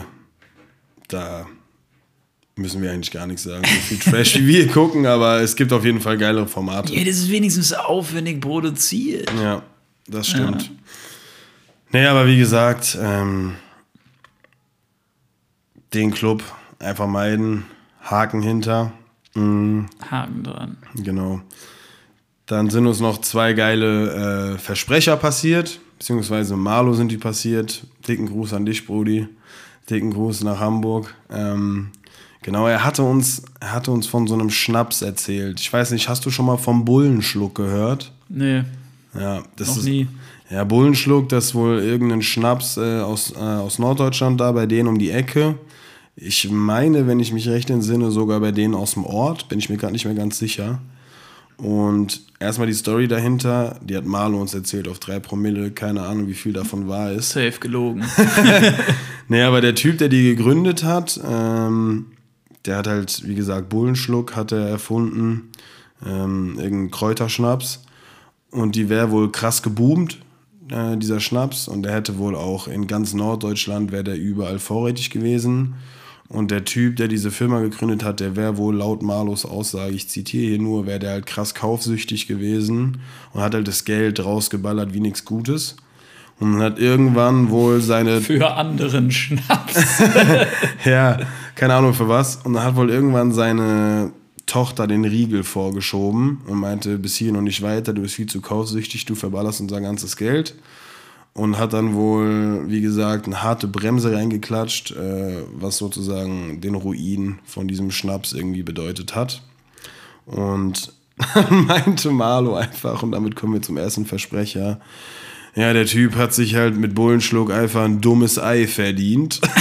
Speaker 2: da müssen wir eigentlich gar nichts sagen. So viel Trash, wie wir gucken, aber es gibt auf jeden Fall geilere Formate.
Speaker 1: Ja, das ist wenigstens aufwendig produziert.
Speaker 2: Ja, das stimmt. Nee, aber wie gesagt, ähm, den Club einfach meiden, Haken hinter. Mhm,
Speaker 1: Haken dran.
Speaker 2: genau. Dann sind uns noch zwei geile äh, Versprecher passiert, beziehungsweise Marlo sind die passiert. Dicken Gruß an dich, Brody. Dicken Gruß nach Hamburg. Ähm, genau, er hatte, uns, er hatte uns von so einem Schnaps erzählt. Ich weiß nicht, hast du schon mal vom Bullenschluck gehört?
Speaker 1: Nee,
Speaker 2: Ja, das
Speaker 1: noch
Speaker 2: ist,
Speaker 1: nie.
Speaker 2: Ja, Bullenschluck, das ist wohl irgendein Schnaps äh, aus, äh, aus Norddeutschland da, bei denen um die Ecke. Ich meine, wenn ich mich recht entsinne, sogar bei denen aus dem Ort, bin ich mir gerade nicht mehr ganz sicher. Und erstmal die Story dahinter, die hat Marlo uns erzählt auf drei Promille, keine Ahnung, wie viel davon wahr ist.
Speaker 1: Safe gelogen.
Speaker 2: Nee, aber der Typ, der die gegründet hat, ähm, der hat halt, wie gesagt, Bullenschluck hat er erfunden, ähm, irgendein Kräuterschnaps. Und die wäre wohl krass geboomt, äh, dieser Schnaps. Und der hätte wohl auch in ganz Norddeutschland, wäre der überall vorrätig gewesen. Und der Typ, der diese Firma gegründet hat, der wäre wohl laut Marlos Aussage, ich zitiere hier nur, wäre der halt krass kaufsüchtig gewesen und hat halt das Geld rausgeballert wie nichts Gutes. Und hat irgendwann wohl seine
Speaker 1: Für anderen Schnaps.
Speaker 2: ja, keine Ahnung für was. Und dann hat wohl irgendwann seine Tochter den Riegel vorgeschoben und meinte, bis hier noch nicht weiter, du bist viel zu kaufsüchtig, du verballerst unser ganzes Geld. Und hat dann wohl, wie gesagt, eine harte Bremse reingeklatscht, äh, was sozusagen den Ruin von diesem Schnaps irgendwie bedeutet hat. Und dann meinte Marlo einfach, und damit kommen wir zum ersten Versprecher, ja, der Typ hat sich halt mit Bullenschluck einfach ein dummes Ei verdient.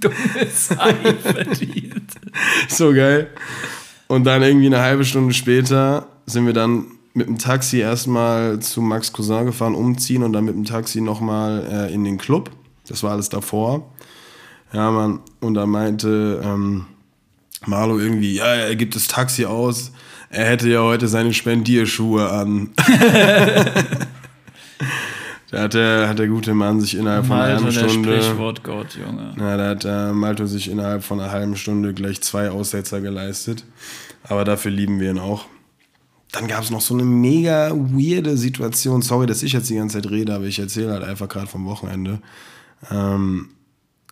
Speaker 1: Dummes Ei verdient.
Speaker 2: so geil. Und dann irgendwie eine halbe Stunde später sind wir dann mit dem Taxi erstmal zu Max Cousin gefahren, umziehen und dann mit dem Taxi nochmal äh, in den Club. Das war alles davor. Ja, Mann. Und da meinte ähm, Marlo irgendwie, ja, er gibt das Taxi aus. Er hätte ja heute seine Spendierschuhe an. da hat der, hat der gute Mann sich innerhalb von einer halben
Speaker 1: der
Speaker 2: Stunde.
Speaker 1: Sprichwortgott, Junge.
Speaker 2: Ja, da hat äh, Malto sich innerhalb von einer halben Stunde gleich zwei Aussetzer geleistet. Aber dafür lieben wir ihn auch. Dann gab es noch so eine mega weirde Situation. Sorry, dass ich jetzt die ganze Zeit rede, aber ich erzähle halt einfach gerade vom Wochenende. Ähm,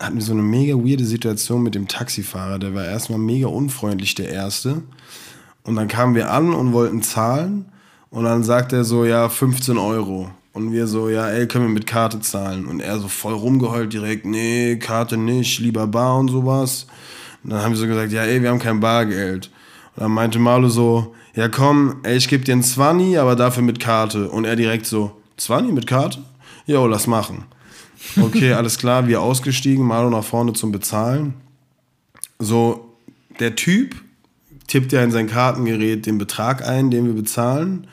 Speaker 2: hatten wir so eine mega weirde Situation mit dem Taxifahrer. Der war erstmal mega unfreundlich, der Erste. Und dann kamen wir an und wollten zahlen. Und dann sagt er so, ja, 15 Euro. Und wir so, ja, ey, können wir mit Karte zahlen? Und er so voll rumgeheult direkt, nee, Karte nicht, lieber Bar und sowas. Und dann haben wir so gesagt, ja, ey, wir haben kein Bargeld. Und dann meinte Marlo so, ja komm, ey, ich geb dir einen 20, aber dafür mit Karte. Und er direkt so, 20 mit Karte? Jo, lass machen. Okay, alles klar, wir ausgestiegen, Marlo nach vorne zum Bezahlen. So, der Typ tippt ja in sein Kartengerät den Betrag ein, den wir bezahlen,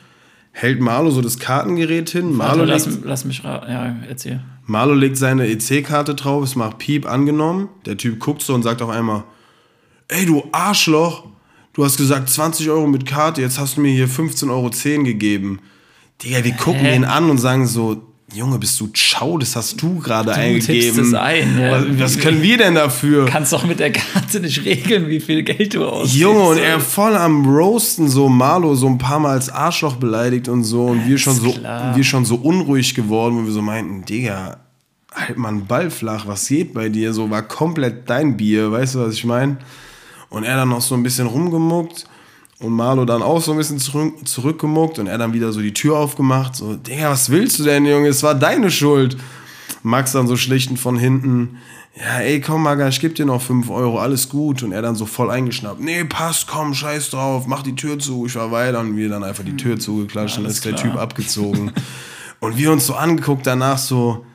Speaker 2: hält Marlo so das Kartengerät hin, Marlo
Speaker 1: Warte, lass,
Speaker 2: legt,
Speaker 1: lass mich ra Ja, erzähl.
Speaker 2: Marlo legt seine EC-Karte drauf, es macht Piep angenommen, der Typ guckt so und sagt auf einmal, ey du Arschloch, du hast gesagt 20 Euro mit Karte, jetzt hast du mir hier 15,10 Euro gegeben. Digga, wir gucken
Speaker 1: Hä?
Speaker 2: ihn an und sagen so, Junge, bist du Schau, das hast du gerade eingegeben.
Speaker 1: es ein, ja.
Speaker 2: was, was können wir denn dafür?
Speaker 1: Kannst doch mit der Karte nicht regeln, wie viel Geld du ausgibst.
Speaker 2: Junge, und er voll am Roasten, so Marlo so ein paar Mal als Arschloch beleidigt und so. Und wir schon so,
Speaker 1: klar.
Speaker 2: wir schon so unruhig geworden, wo wir so meinten, Digga, halt mal einen Ball flach, was geht bei dir? So war komplett dein Bier, weißt du, was ich meine? Und er dann noch so ein bisschen rumgemuckt und Marlo dann auch so ein bisschen zurück, zurückgemuckt und er dann wieder so die Tür aufgemacht. So, Digga, was willst du denn, Junge? Es war deine Schuld. Max dann so schlichtend von hinten. Ja, ey, komm, Maga, ich geb dir noch 5 Euro, alles gut. Und er dann so voll eingeschnappt. Nee, passt, komm, scheiß drauf, mach die Tür zu. Ich war weiter und wir dann einfach die Tür zugeklatscht und dann
Speaker 1: Alles
Speaker 2: ist der
Speaker 1: klar.
Speaker 2: Typ abgezogen. und wir uns so angeguckt danach so,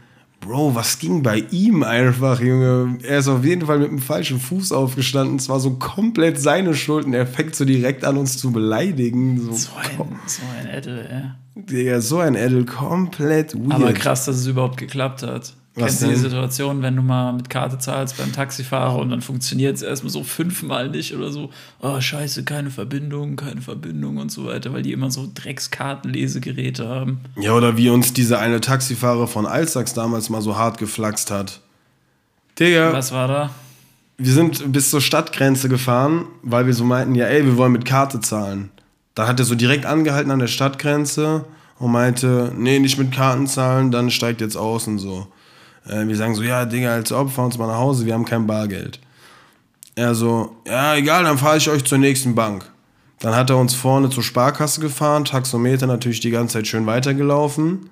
Speaker 2: Bro, was ging bei ihm einfach, Junge? Er ist auf jeden Fall mit dem falschen Fuß aufgestanden. Es war so komplett seine Schuld und er fängt so direkt an, uns zu beleidigen. So,
Speaker 1: So ein, so ein Edel, ey.
Speaker 2: Digga, so ein Edel, komplett weird.
Speaker 1: Aber krass, dass es überhaupt geklappt hat.
Speaker 2: Was
Speaker 1: Kennst du die? Situation, wenn du mal mit Karte zahlst beim Taxifahrer und dann funktioniert es erstmal so fünfmal nicht oder so? Oh, scheiße, keine Verbindung, keine Verbindung und so weiter, weil die immer so Dreckskartenlesegeräte haben.
Speaker 2: Ja, oder wie uns dieser eine Taxifahrer von Alsax damals mal so hart geflaxt hat. Digga,
Speaker 1: Was war da?
Speaker 2: wir sind bis zur Stadtgrenze gefahren, weil wir so meinten, ja, ey, wir wollen mit Karte zahlen. Da hat er so direkt angehalten an der Stadtgrenze und meinte, nee, nicht mit Karten zahlen, dann steigt jetzt aus und so. Äh, wir sagen so, ja, Digga, als ob, fahr uns mal nach Hause, wir haben kein Bargeld. Er so, ja, egal, dann fahre ich euch zur nächsten Bank. Dann hat er uns vorne zur Sparkasse gefahren, Taxometer natürlich die ganze Zeit schön weitergelaufen.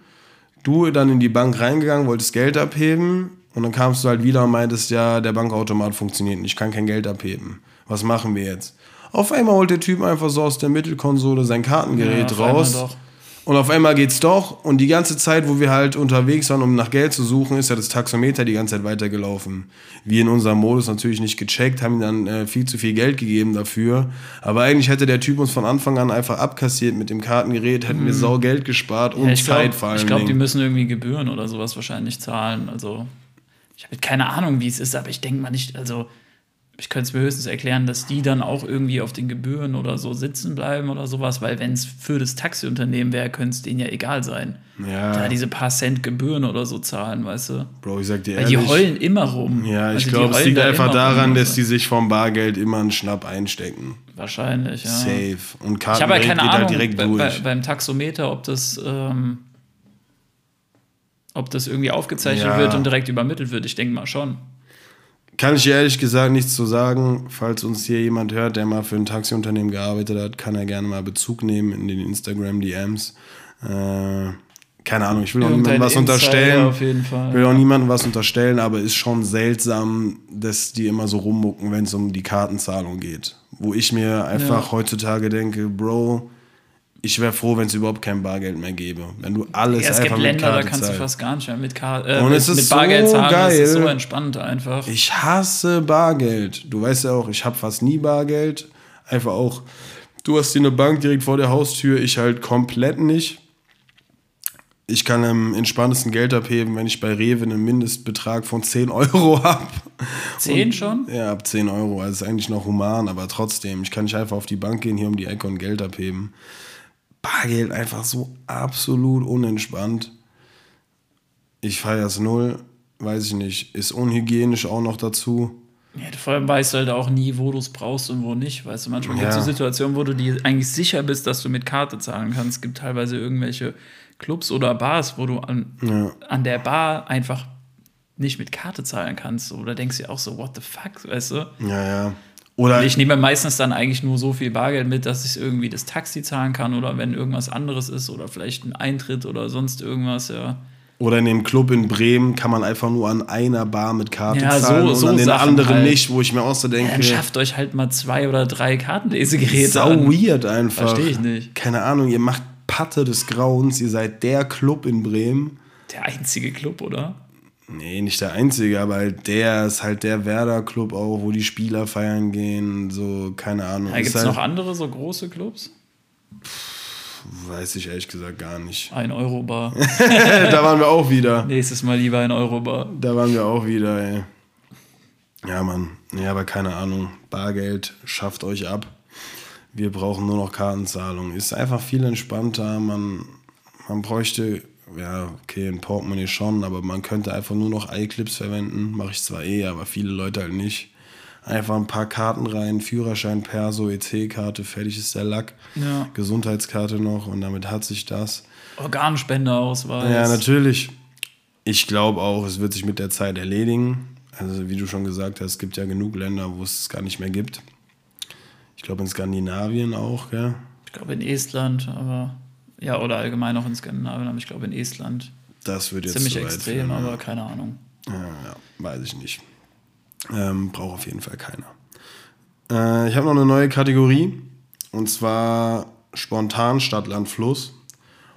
Speaker 2: Du dann in die Bank reingegangen, wolltest Geld abheben und dann kamst du halt wieder und meintest, ja, der Bankautomat funktioniert nicht, ich kann kein Geld abheben. Was machen wir jetzt? Auf einmal holt der Typ einfach so aus der Mittelkonsole sein Kartengerät
Speaker 1: Ja,
Speaker 2: raus. Und auf einmal geht's doch. Und die ganze Zeit, wo wir halt unterwegs waren, um nach Geld zu suchen, ist ja das Taxometer die ganze Zeit weitergelaufen. Wir in unserem Modus natürlich nicht gecheckt, haben ihm dann äh, viel zu viel Geld gegeben dafür. Aber eigentlich hätte der Typ uns von Anfang an einfach abkassiert mit dem Kartengerät, hätten wir sau Geld gespart und
Speaker 1: Mhm. Ja, ich
Speaker 2: Zeit
Speaker 1: glaube,
Speaker 2: vor allem.
Speaker 1: ich glaub, die müssen irgendwie Gebühren oder sowas wahrscheinlich zahlen. Also, ich habe keine Ahnung, wie es ist, aber ich denke mal nicht, also, ich könnte es mir höchstens erklären, dass die dann auch irgendwie auf den Gebühren oder so sitzen bleiben oder sowas, weil wenn es für das Taxiunternehmen wäre, könnte es denen ja egal sein.
Speaker 2: Ja.
Speaker 1: Da diese paar Cent Gebühren oder so zahlen, weißt du?
Speaker 2: Bro, ich sag dir
Speaker 1: Weil
Speaker 2: ehrlich.
Speaker 1: die heulen immer rum.
Speaker 2: ja, ich
Speaker 1: Also
Speaker 2: glaube, es liegt
Speaker 1: da
Speaker 2: einfach daran,
Speaker 1: rum,
Speaker 2: dass die sich vom Bargeld immer einen Schnapp einstecken.
Speaker 1: Wahrscheinlich, ja.
Speaker 2: Safe. Und
Speaker 1: Ich habe ja keine
Speaker 2: geht
Speaker 1: Ahnung
Speaker 2: halt direkt
Speaker 1: bei,
Speaker 2: durch.
Speaker 1: bei, beim Taxometer, ob das, ähm, ob das irgendwie aufgezeichnet
Speaker 2: Ja.
Speaker 1: wird und direkt übermittelt wird. Ich denke mal schon.
Speaker 2: Kann ich ehrlich gesagt nichts zu sagen. Falls uns hier jemand hört, der mal für ein Taxiunternehmen gearbeitet hat, kann er gerne mal Bezug nehmen in den Instagram-DMs. Äh, keine Ahnung, ich will auch niemandem was
Speaker 1: Insider
Speaker 2: unterstellen.
Speaker 1: auf jeden Fall,
Speaker 2: Ich will auch niemandem was unterstellen, aber ist schon seltsam, dass die immer so rummucken, wenn es um die Kartenzahlung geht. Wo ich mir einfach
Speaker 1: Ja.
Speaker 2: heutzutage denke, Bro, ich wäre froh, wenn es überhaupt kein Bargeld mehr gäbe. Wenn du alles
Speaker 1: Ja, es
Speaker 2: einfach
Speaker 1: gibt
Speaker 2: mit
Speaker 1: Länder, da
Speaker 2: Karte
Speaker 1: kannst du
Speaker 2: zahlst.
Speaker 1: fast gar nicht mehr mit, Kar äh,
Speaker 2: Und
Speaker 1: mit,
Speaker 2: es ist
Speaker 1: mit Bargeld
Speaker 2: so
Speaker 1: zahlen. Das ist
Speaker 2: geil.
Speaker 1: so entspannt einfach.
Speaker 2: Ich hasse Bargeld. Du weißt ja auch, ich habe fast nie Bargeld. Einfach auch, du hast hier eine Bank direkt vor der Haustür, ich halt komplett nicht. Ich kann am entspanntesten Geld abheben, wenn ich bei Rewe einen Mindestbetrag von 10 Euro habe.
Speaker 1: Zehn schon?
Speaker 2: Ja, ab 10 Euro. Also ist eigentlich noch human, aber trotzdem, ich kann nicht einfach auf die Bank gehen, hier um die Ecke und Geld abheben. Bargeld einfach so absolut unentspannt. Ich feiere es null, weiß ich nicht. Ist unhygienisch auch noch dazu.
Speaker 1: Ja, vor allem weißt du halt auch nie, wo du es brauchst und wo nicht. Weißt du, manchmal gibt es
Speaker 2: Ja.
Speaker 1: so Situationen, wo du dir eigentlich sicher bist, dass du mit Karte zahlen kannst. Es gibt teilweise irgendwelche Clubs oder Bars, wo du an,
Speaker 2: Ja.
Speaker 1: an der Bar einfach nicht mit Karte zahlen kannst. Oder denkst du auch so, what the fuck, weißt du?
Speaker 2: Ja, ja. Oder
Speaker 1: Ich nehme meistens dann eigentlich nur so viel Bargeld mit, dass ich irgendwie das Taxi zahlen kann oder wenn irgendwas anderes ist oder vielleicht ein Eintritt oder sonst irgendwas, ja.
Speaker 2: Oder in dem Club in Bremen kann man einfach nur an einer Bar mit Karte
Speaker 1: Ja, so-
Speaker 2: zahlen
Speaker 1: so
Speaker 2: und an den
Speaker 1: Sachen
Speaker 2: anderen
Speaker 1: halt.
Speaker 2: nicht, wo ich mir auch so denke,
Speaker 1: Dann schafft euch halt mal zwei oder drei Kartenlesegeräte
Speaker 2: sau
Speaker 1: an.
Speaker 2: weird einfach.
Speaker 1: Versteh ich nicht.
Speaker 2: Keine Ahnung, ihr macht Patte des Grauens, ihr seid der Club in Bremen.
Speaker 1: Der einzige Club, oder?
Speaker 2: Nee, nicht der einzige, aber halt der ist halt der Werder-Club auch, wo die Spieler feiern gehen, so, keine Ahnung.
Speaker 1: Ja,
Speaker 2: Ist
Speaker 1: Gibt es
Speaker 2: halt,
Speaker 1: noch andere so große Clubs?
Speaker 2: Weiß ich ehrlich gesagt gar nicht.
Speaker 1: Ein Euro-Bar.
Speaker 2: da waren wir auch wieder.
Speaker 1: Nächstes Mal lieber ein Euro-Bar.
Speaker 2: Da waren wir auch wieder, ey. Ja, Mann. Nee, aber keine Ahnung. Bargeld schafft euch ab. Wir brauchen nur noch Kartenzahlung. Ist einfach viel entspannter. Man, man bräuchte, ja, okay, ein Portemonnaie schon, aber man könnte einfach nur noch iClips verwenden. Mache ich zwar eh, aber viele Leute halt nicht. Einfach ein paar Karten rein, Führerschein, Perso, EC-Karte, fertig ist der Lack.
Speaker 1: Ja.
Speaker 2: Gesundheitskarte noch und damit hat sich das.
Speaker 1: Organspendeausweis.
Speaker 2: Ja, natürlich. Ich glaube auch, es wird sich mit der Zeit erledigen. Also wie du schon gesagt hast, es gibt ja genug Länder, wo es es gar nicht mehr gibt. Ich glaube in Skandinavien auch, gell?
Speaker 1: Ich glaube in Estland, aber. Ja, oder allgemein auch in Skandinavien, aber ich glaube in Estland.
Speaker 2: Das wird jetzt
Speaker 1: Ziemlich
Speaker 2: weit
Speaker 1: extrem,
Speaker 2: führen,
Speaker 1: aber
Speaker 2: ja.
Speaker 1: keine Ahnung.
Speaker 2: Ja, ja, weiß ich nicht. Ähm, Braucht auf jeden Fall keiner. Äh, ich habe noch eine neue Kategorie. Und zwar spontan Stadt, Land, Fluss.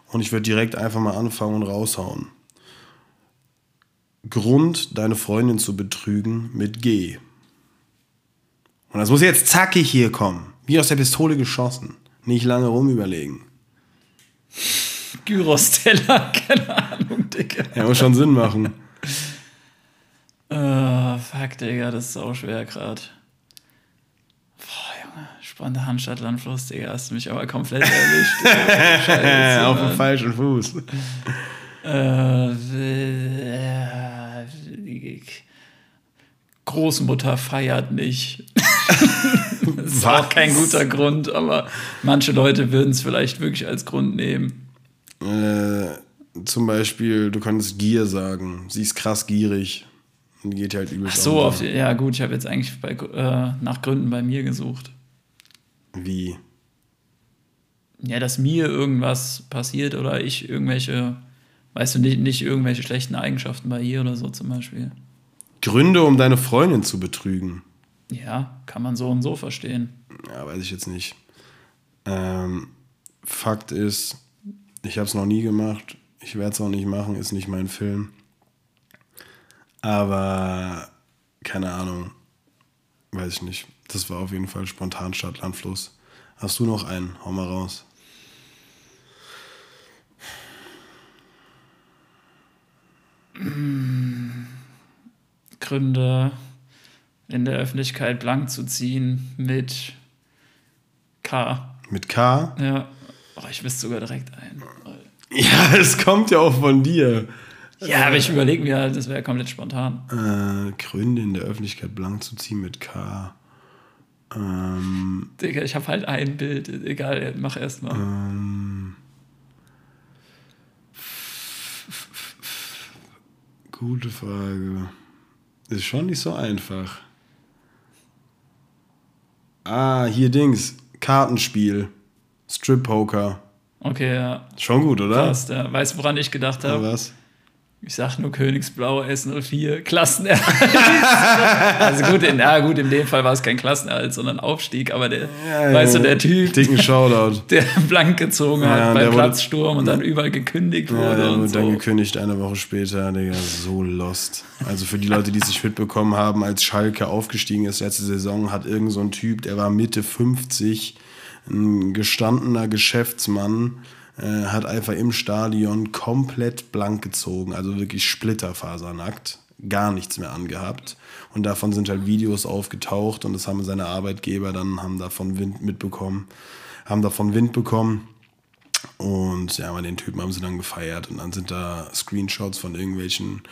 Speaker 2: Und ich würde direkt einfach mal anfangen und raushauen. Grund, deine Freundin zu betrügen mit G. Und das muss jetzt zackig hier kommen. Wie aus der Pistole geschossen. Nicht lange rumüberlegen.
Speaker 1: Gyros-Teller, keine Ahnung, Digga.
Speaker 2: Ja, muss schon Sinn machen.
Speaker 1: Fuck, Digga, das ist auch schwer gerade. Boah, Junge, spontan Stadt, Landfluss, Digga, hast du mich aber komplett erwischt. Scheiße,
Speaker 2: Auf dem falschen Fuß.
Speaker 1: Äh, äh, Großmutter feiert nicht. Das ist auch
Speaker 2: Was?
Speaker 1: kein guter Grund, aber manche Leute würden es vielleicht wirklich als Grund nehmen.
Speaker 2: Äh, zum Beispiel, du könntest Gier sagen. Sie ist krass gierig. Und die geht halt übelst
Speaker 1: Ach so, auf die, ja gut, ich habe jetzt eigentlich bei, äh, nach Gründen bei mir gesucht.
Speaker 2: Wie?
Speaker 1: Ja, dass mir irgendwas passiert oder ich irgendwelche, weißt du, nicht, nicht irgendwelche schlechten Eigenschaften bei ihr oder so zum Beispiel.
Speaker 2: Gründe, um deine Freundin zu betrügen.
Speaker 1: Ja, kann man so und so verstehen.
Speaker 2: Ja, weiß ich jetzt nicht. Ähm, Fakt ist, ich habe es noch nie gemacht. Ich werde es auch nicht machen, ist nicht mein Film. Aber keine Ahnung. Weiß ich nicht. Das war auf jeden Fall spontan Stadt, Land, Fluss. Hast du noch einen? Hau mal raus.
Speaker 1: Gründe in der Öffentlichkeit blank zu ziehen mit K.
Speaker 2: Mit K?
Speaker 1: Ja. Oh, ich wüsste sogar direkt ein.
Speaker 2: Ja, es kommt ja auch von dir.
Speaker 1: Ja, aber ich überlege mir halt, das wäre komplett spontan.
Speaker 2: Äh, Gründe in der Öffentlichkeit blank zu ziehen mit K. Ähm,
Speaker 1: Digga, ich habe halt ein Bild. Egal, mach erst mal.
Speaker 2: ähm, gute Frage. Ist schon nicht so einfach. Ah, hier Dings. Kartenspiel. Strip Poker.
Speaker 1: Okay, ja.
Speaker 2: Schon gut, oder?
Speaker 1: Passt, ja. Weißt du, woran ich gedacht
Speaker 2: Ja,
Speaker 1: habe?
Speaker 2: was?
Speaker 1: Ich sag nur Königsblau S04, Klassenerhalt. also gut, in, ja, gut, in dem Fall war es kein Klassenerhalt, sondern Aufstieg, aber der,
Speaker 2: Ja,
Speaker 1: weißt du,
Speaker 2: ja.
Speaker 1: der Typ,
Speaker 2: Dicken Shoutout.
Speaker 1: der blank gezogen hat beim
Speaker 2: der wurde-
Speaker 1: Platzsturm und dann überall gekündigt wurde
Speaker 2: der
Speaker 1: und
Speaker 2: wurde dann
Speaker 1: so.
Speaker 2: gekündigt eine Woche später, Digga, so lost. Also für die Leute, die es nicht mitbekommen haben, als Schalke aufgestiegen ist letzte Saison, hat irgend so ein Typ, der war Mitte 50, ein gestandener Geschäftsmann, äh, hat einfach im Stadion komplett blank gezogen, also wirklich splitterfasernackt, gar nichts mehr angehabt. Und davon sind halt Videos aufgetaucht und das haben seine Arbeitgeber dann haben davon Wind mitbekommen, haben davon Wind bekommen. Und ja, aber den Typen haben sie dann gefeiert und dann sind da Screenshots von irgendwelchen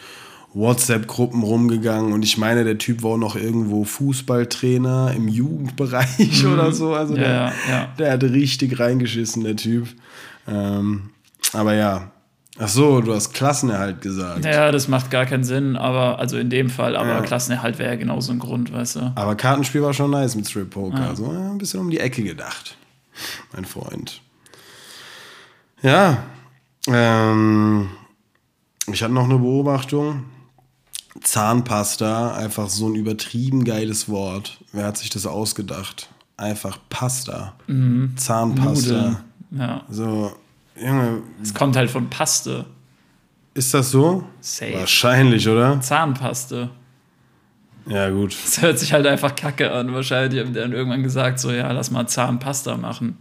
Speaker 2: WhatsApp-Gruppen rumgegangen und ich meine, der Typ war auch noch irgendwo Fußballtrainer im Jugendbereich oder so. Also
Speaker 1: Ja,
Speaker 2: der,
Speaker 1: ja.
Speaker 2: der hat richtig reingeschissen, der Typ. Ähm, aber ja. Ach so, du hast Klassenerhalt gesagt.
Speaker 1: Ja, das macht gar keinen Sinn, aber, also in dem Fall, aber
Speaker 2: Ja.
Speaker 1: Klassenerhalt wäre ja genauso ein Grund, weißt du.
Speaker 2: Aber Kartenspiel war schon nice mit Strip Poker.
Speaker 1: Ja.
Speaker 2: Ja, ein bisschen um die Ecke gedacht, mein Freund. Ja, ähm, ich hatte noch eine Beobachtung. Zahnpasta, einfach so ein übertrieben geiles Wort. Wer hat sich das ausgedacht? Einfach Pasta. Zahnpasta.
Speaker 1: Nudeln. Ja.
Speaker 2: So, Junge,
Speaker 1: Es kommt halt von Paste.
Speaker 2: ist das so?
Speaker 1: Safe.
Speaker 2: Wahrscheinlich, oder?
Speaker 1: Zahnpaste.
Speaker 2: Ja, gut.
Speaker 1: Das hört sich halt einfach kacke an. Wahrscheinlich haben die dann irgendwann gesagt, so, ja, lass mal Zahnpasta machen.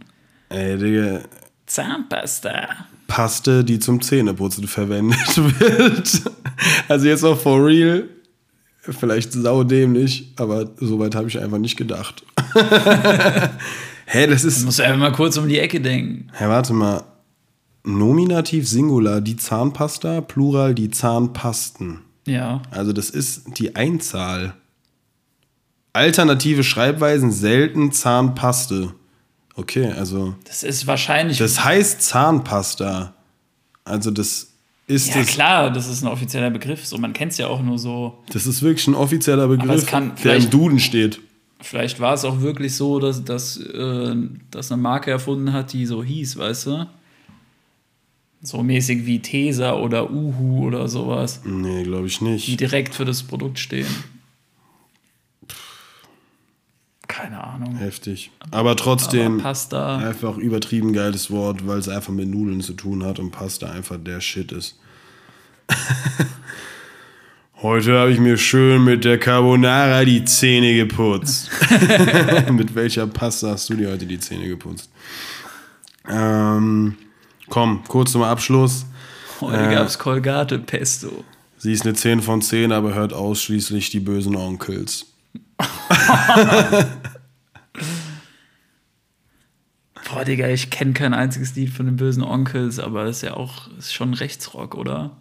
Speaker 2: Ey, Digga,
Speaker 1: Zahnpasta.
Speaker 2: Paste, die zum Zähneputzen verwendet wird. Also jetzt auch for real. Vielleicht saudämlich, aber soweit habe ich einfach nicht gedacht. Hä, das ist.
Speaker 1: Musst du einfach mal kurz um die Ecke denken.
Speaker 2: Hä, warte mal. Nominativ Singular die Zahnpasta, Plural die Zahnpasten.
Speaker 1: Ja.
Speaker 2: Also das ist die Einzahl. Alternative Schreibweisen selten Zahnpaste. Okay, also
Speaker 1: Das ist wahrscheinlich.
Speaker 2: das heißt Zahnpasta. Also das ist
Speaker 1: ja,
Speaker 2: es.
Speaker 1: klar, das ist ein offizieller Begriff. So, man kennt es ja auch nur so.
Speaker 2: Das ist wirklich ein offizieller Begriff, der im Duden steht.
Speaker 1: Vielleicht war es auch wirklich so, dass, dass, äh, dass eine Marke erfunden hat, die so hieß, weißt du? So mäßig wie Tesa oder Uhu oder sowas,
Speaker 2: Nee, glaube ich
Speaker 1: die
Speaker 2: nicht.
Speaker 1: direkt für das Produkt stehen. Keine Ahnung.
Speaker 2: Heftig. Aber trotzdem
Speaker 1: Aber Pasta.
Speaker 2: einfach übertrieben geiles Wort, weil es einfach mit Nudeln zu tun hat und Pasta einfach der Shit ist. Heute habe ich mir schön mit der Carbonara die Zähne geputzt. mit welcher Pasta hast du dir heute die Zähne geputzt? Ähm, komm, kurz zum Abschluss.
Speaker 1: Heute
Speaker 2: äh,
Speaker 1: gab es Colgate Pesto.
Speaker 2: Sie ist eine 10 von 10, aber hört ausschließlich die bösen Onkels.
Speaker 1: Boah, Digga, ich kenne kein einziges Lied von den bösen Onkels, aber das ist ja auch ist schon Rechtsrock, oder?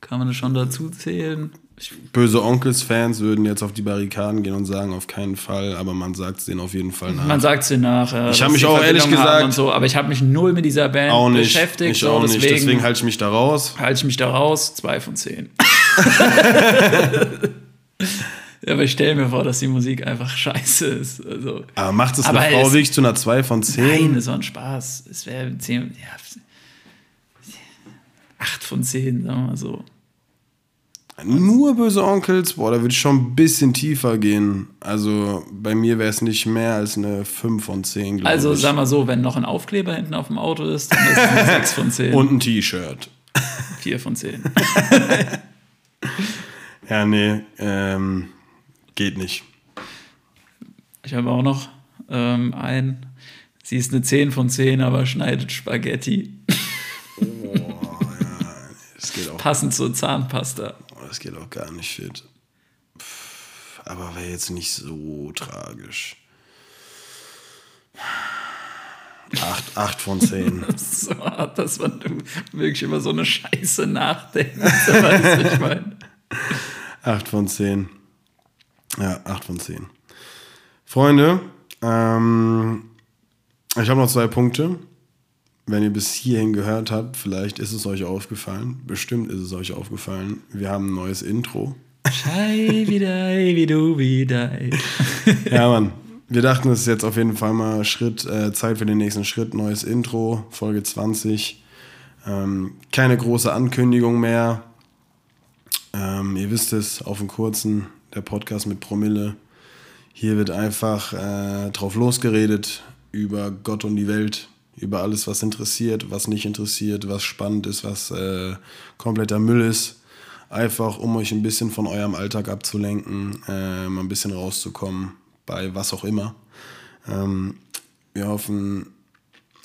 Speaker 1: Kann man das schon dazu zählen? Ich,
Speaker 2: Böse Onkels-Fans würden jetzt auf die Barrikaden gehen und sagen, auf keinen Fall, aber man sagt es denen auf jeden Fall nach.
Speaker 1: man sagt es dir nach. äh,
Speaker 2: Ich
Speaker 1: dass
Speaker 2: hab mich auch ehrlich gesagt-
Speaker 1: so, aber ich habe mich null mit dieser Band
Speaker 2: auch nicht.
Speaker 1: beschäftigt.
Speaker 2: ich
Speaker 1: so,
Speaker 2: auch nicht.
Speaker 1: deswegen,
Speaker 2: Deswegen halte ich mich da raus.
Speaker 1: halte ich mich da raus. Zwei von zehn. ja, aber ich stelle mir vor, dass die Musik einfach scheiße ist. Also,
Speaker 2: Aber macht es eine Frau wirklich zu einer 2 von 10?
Speaker 1: Nein, das war ein Spaß. Es wäre 10, ja, 8 von 10, sagen wir mal so.
Speaker 2: Nur böse Onkels, boah, da würde ich schon ein bisschen tiefer gehen. Also bei mir wäre es nicht mehr als eine 5 von 10, glaube
Speaker 1: Also
Speaker 2: ich.
Speaker 1: sag mal so, wenn noch ein Aufkleber hinten auf dem Auto ist, dann ist es eine 6 von 10.
Speaker 2: Und ein T-Shirt.
Speaker 1: 4 von 10.
Speaker 2: Ja, nee, ähm, geht nicht.
Speaker 1: Ich habe auch noch ähm, einen. Sie ist eine 10 von 10, aber schneidet Spaghetti.
Speaker 2: Das geht auch,
Speaker 1: Passend zur Zahnpasta.
Speaker 2: Das geht auch gar nicht fit. Pff, Aber wäre jetzt nicht so tragisch. 8, 8 von 10.
Speaker 1: So hart, dass man wirklich über so eine Scheiße nachdenkt. Was ich meine.
Speaker 2: 8 von 10. Ja, 8 von 10. Freunde, ähm, ich habe noch zwei Punkte. Wenn ihr bis hierhin gehört habt, vielleicht ist es euch aufgefallen. Bestimmt ist es euch aufgefallen. Wir haben ein neues Intro.
Speaker 1: Schei wieder, wie du wieder.
Speaker 2: Ja, Mann. Wir dachten, es ist jetzt auf jeden Fall mal Schritt, äh, Zeit für den nächsten Schritt. Neues Intro, Folge 20. Ähm, keine große Ankündigung mehr. Ähm, ihr wisst es, auf dem kurzen, der Podcast mit Promille. Hier wird einfach äh, drauf losgeredet über Gott und die Welt, über alles, was interessiert, was nicht interessiert, was spannend ist, was äh, kompletter Müll ist. Einfach, um euch ein bisschen von eurem Alltag abzulenken, äh, mal ein bisschen rauszukommen, bei was auch immer. Ähm, wir hoffen,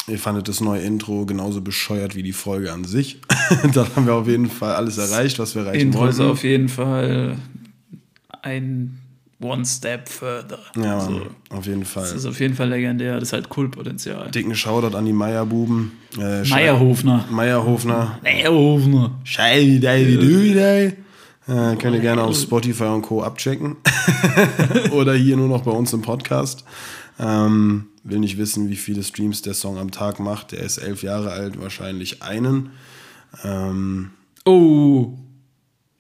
Speaker 2: ihr fandet das neue Intro genauso bescheuert wie die Folge an sich. da haben wir auf jeden Fall alles erreicht, was wir erreichen
Speaker 1: Intro ist
Speaker 2: wollten.
Speaker 1: auf jeden Fall ein One Step further.
Speaker 2: Ja, Mann,
Speaker 1: so,
Speaker 2: auf jeden
Speaker 1: das
Speaker 2: Fall.
Speaker 1: ist auf jeden Fall legendär. Das ist halt Kultpotenzial.
Speaker 2: Dicken Shoutout an die Meierbuben. Äh,
Speaker 1: Meierhofner.
Speaker 2: Meierhofner.
Speaker 1: Meierhofner.
Speaker 2: Scheiße, äh, könnt ihr gerne auf Spotify und Co. abchecken. Oder hier nur noch bei uns im Podcast. Ähm, will nicht wissen, wie viele Streams der Song am Tag macht. Der ist elf Jahre alt, wahrscheinlich einen. Ähm,
Speaker 1: Oh,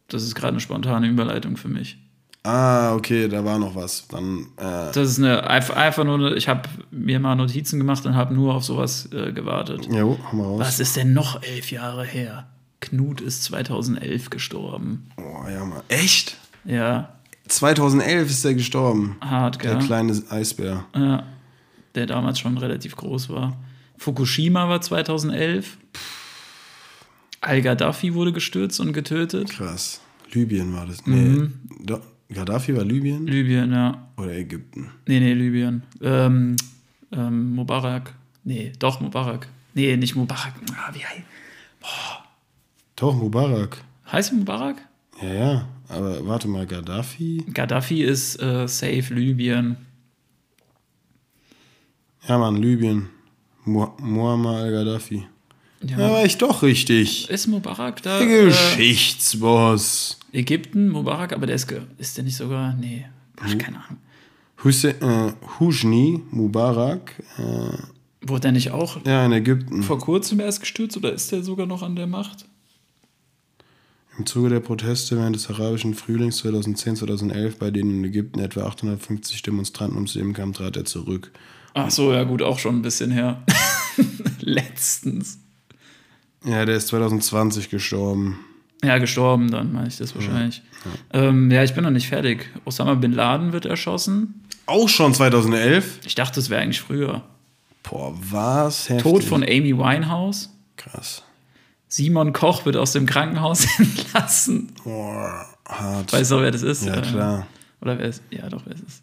Speaker 1: das ist gerade eine spontane Überleitung für mich.
Speaker 2: Ah, okay, da war noch was. Dann, äh,
Speaker 1: Das ist eine einfach, einfach nur, eine, ich habe mir mal Notizen gemacht und habe nur auf sowas äh, gewartet.
Speaker 2: jo, haben wir raus.
Speaker 1: Was ist denn noch elf Jahre her? Knut ist 2011 gestorben.
Speaker 2: Oh, ja, Mann. Echt?
Speaker 1: Ja,
Speaker 2: 2011 ist er gestorben.
Speaker 1: hart,
Speaker 2: Der
Speaker 1: gell?
Speaker 2: kleine Eisbär.
Speaker 1: Ja, der damals schon relativ groß war. Fukushima war 2011. Al-Gaddafi wurde gestürzt und getötet.
Speaker 2: Krass. Libyen war das. Nee,
Speaker 1: Mhm.
Speaker 2: Gaddafi war Libyen
Speaker 1: Libyen, ja.
Speaker 2: oder Ägypten?
Speaker 1: Nee, nee, Libyen. Ähm, ähm, Mubarak. Nee, doch, Mubarak. Nee, nicht Mubarak. Ah, wie heißt
Speaker 2: Doch, Mubarak.
Speaker 1: heißt er Mubarak?
Speaker 2: Ja, ja. Aber warte mal, Gaddafi?
Speaker 1: Gaddafi ist äh, safe Libyen.
Speaker 2: Ja, Mann, Libyen. Mu Muammar al-Gaddafi.
Speaker 1: Ja.
Speaker 2: Ja, war ich doch richtig.
Speaker 1: Ist Mubarak da?
Speaker 2: Der
Speaker 1: Äh,
Speaker 2: Geschichtsboss.
Speaker 1: Ägypten, Mubarak, aber der ist, ist der nicht sogar. Nee, Boah, keine Ahnung.
Speaker 2: Hussein, äh, Husni Mubarak. Äh,
Speaker 1: Wurde der nicht auch
Speaker 2: ja, in Ägypten.
Speaker 1: vor kurzem erst gestürzt oder ist der sogar noch an der Macht?
Speaker 2: Im Zuge der Proteste während des arabischen Frühlings 2010-2011, bei denen in Ägypten etwa 850 Demonstranten ums Leben kamen, trat er zurück.
Speaker 1: Ach so, ja gut, auch schon ein bisschen her. Letztens.
Speaker 2: Ja, der ist 2020 gestorben.
Speaker 1: Ja, gestorben, dann meine ich das wahrscheinlich. Ja, ähm, ja ich bin noch nicht fertig. Osama Bin Laden wird erschossen.
Speaker 2: Auch schon 2011?
Speaker 1: Ich dachte, es wäre eigentlich früher.
Speaker 2: Boah, was? Heftig.
Speaker 1: Tod von Amy Winehouse.
Speaker 2: Krass.
Speaker 1: Simon Koch wird aus dem Krankenhaus entlassen.
Speaker 2: Boah, hart.
Speaker 1: Weißt du, wer das ist?
Speaker 2: ja, klar.
Speaker 1: Oder wer ist? Ja, doch, wer ist es?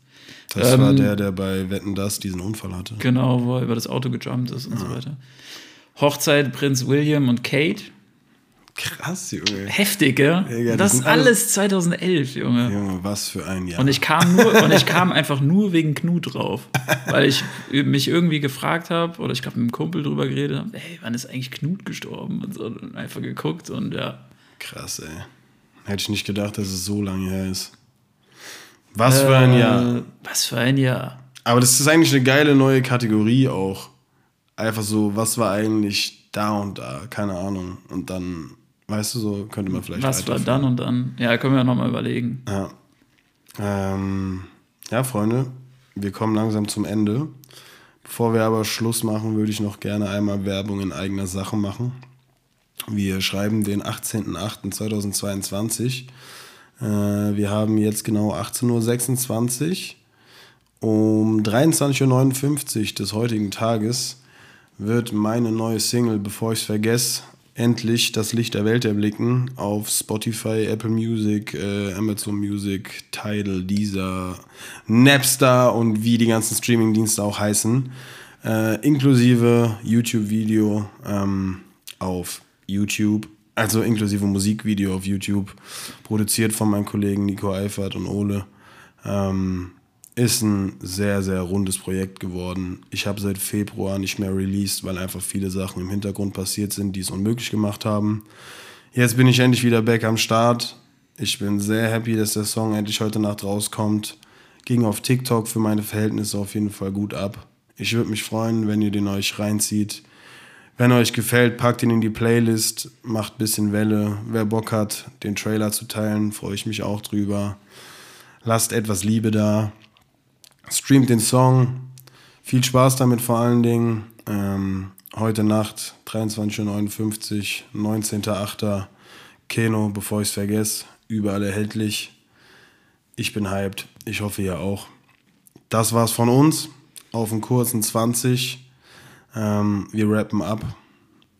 Speaker 2: Das
Speaker 1: Ähm,
Speaker 2: war der, der bei Wetten Das diesen Unfall hatte.
Speaker 1: Genau, wo er über das Auto gejumpt ist und so weiter. Hochzeit Prinz William und Kate.
Speaker 2: Krass, Junge.
Speaker 1: Heftig, gell?
Speaker 2: Digga,
Speaker 1: das ist
Speaker 2: alles-
Speaker 1: alles 2011, Junge.
Speaker 2: Junge, was für ein Jahr.
Speaker 1: Und ich kam nur und ich kam einfach nur wegen Knut drauf, weil ich mich irgendwie gefragt habe oder ich glaube mit einem Kumpel drüber geredet habe, ey, wann ist eigentlich Knut gestorben und so und einfach geguckt und ja.
Speaker 2: Krass, ey. Hätte ich nicht gedacht, dass es so lange her ist. Was für ein Jahr.
Speaker 1: Äh, Was für ein Jahr.
Speaker 2: Aber das ist eigentlich eine geile neue Kategorie auch. Einfach so, was war eigentlich da und da? Keine Ahnung. Und dann, weißt du, so könnte man vielleicht
Speaker 1: Was war dann und dann? Ja, können wir ja nochmal überlegen.
Speaker 2: Ja. Ähm, ja, Freunde, wir kommen langsam zum Ende. Bevor wir aber Schluss machen, würde ich noch gerne einmal Werbung in eigener Sache machen. Wir schreiben den 18.08.2022. Äh, wir haben jetzt genau 18.26 Uhr. Um 23.59 Uhr des heutigen Tages wird meine neue Single, bevor ich es vergesse, endlich das Licht der Welt erblicken auf Spotify, Apple Music, äh, Amazon Music, Tidal, Deezer, Napster und wie die ganzen Streamingdienste auch heißen. Äh, inklusive YouTube-Video ähm, auf YouTube, also inklusive Musikvideo auf YouTube, produziert von meinen Kollegen Nico Eifert und Ole. Ähm, ist ein sehr, sehr rundes Projekt geworden. Ich habe seit Februar nicht mehr released, weil einfach viele Sachen im Hintergrund passiert sind, die es unmöglich gemacht haben. Jetzt bin ich endlich wieder back am Start. Ich bin sehr happy, dass der Song endlich heute Nacht rauskommt. Ging auf TikTok für meine Verhältnisse auf jeden Fall gut ab. Ich würde mich freuen, wenn ihr den euch reinzieht. Wenn euch gefällt, packt ihn in die Playlist, macht ein bisschen Welle. Wer Bock hat, den Trailer zu teilen, freue ich mich auch drüber. Lasst etwas Liebe da. Streamt den Song. Viel Spaß damit vor allen Dingen. Ähm, heute Nacht, 23.59 Uhr, 19.08. Keno, bevor ich es vergesse. Überall erhältlich. Ich bin hyped. Ich hoffe, ihr auch. Das war's von uns. Auf einen kurzen 20. Ähm, wir rappen ab.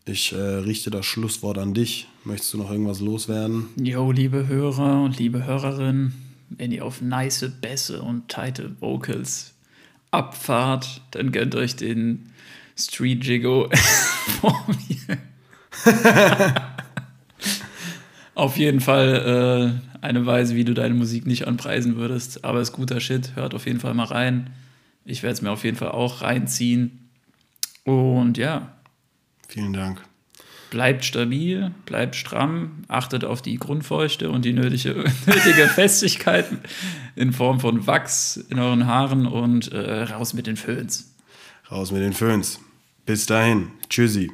Speaker 2: Ich äh, richte das Schlusswort an dich. Möchtest du noch irgendwas loswerden?
Speaker 1: Jo, liebe Hörer und liebe Hörerinnen, wenn ihr auf nice Bässe und tighte Vocals abfahrt, dann gönnt euch den Street Jiggo vor mir. auf jeden Fall äh, eine Weise, wie du deine Musik nicht anpreisen würdest, aber ist guter Shit. Hört auf jeden Fall mal rein. Ich werde es mir auf jeden Fall auch reinziehen. Und ja,
Speaker 2: Vielen Dank.
Speaker 1: Bleibt stabil, bleibt stramm, achtet auf die Grundfeuchte und die nötige, nötige Festigkeit in Form von Wachs in euren Haaren und äh, raus mit den Föhns.
Speaker 2: Raus mit den Föhns. Bis dahin. Tschüssi.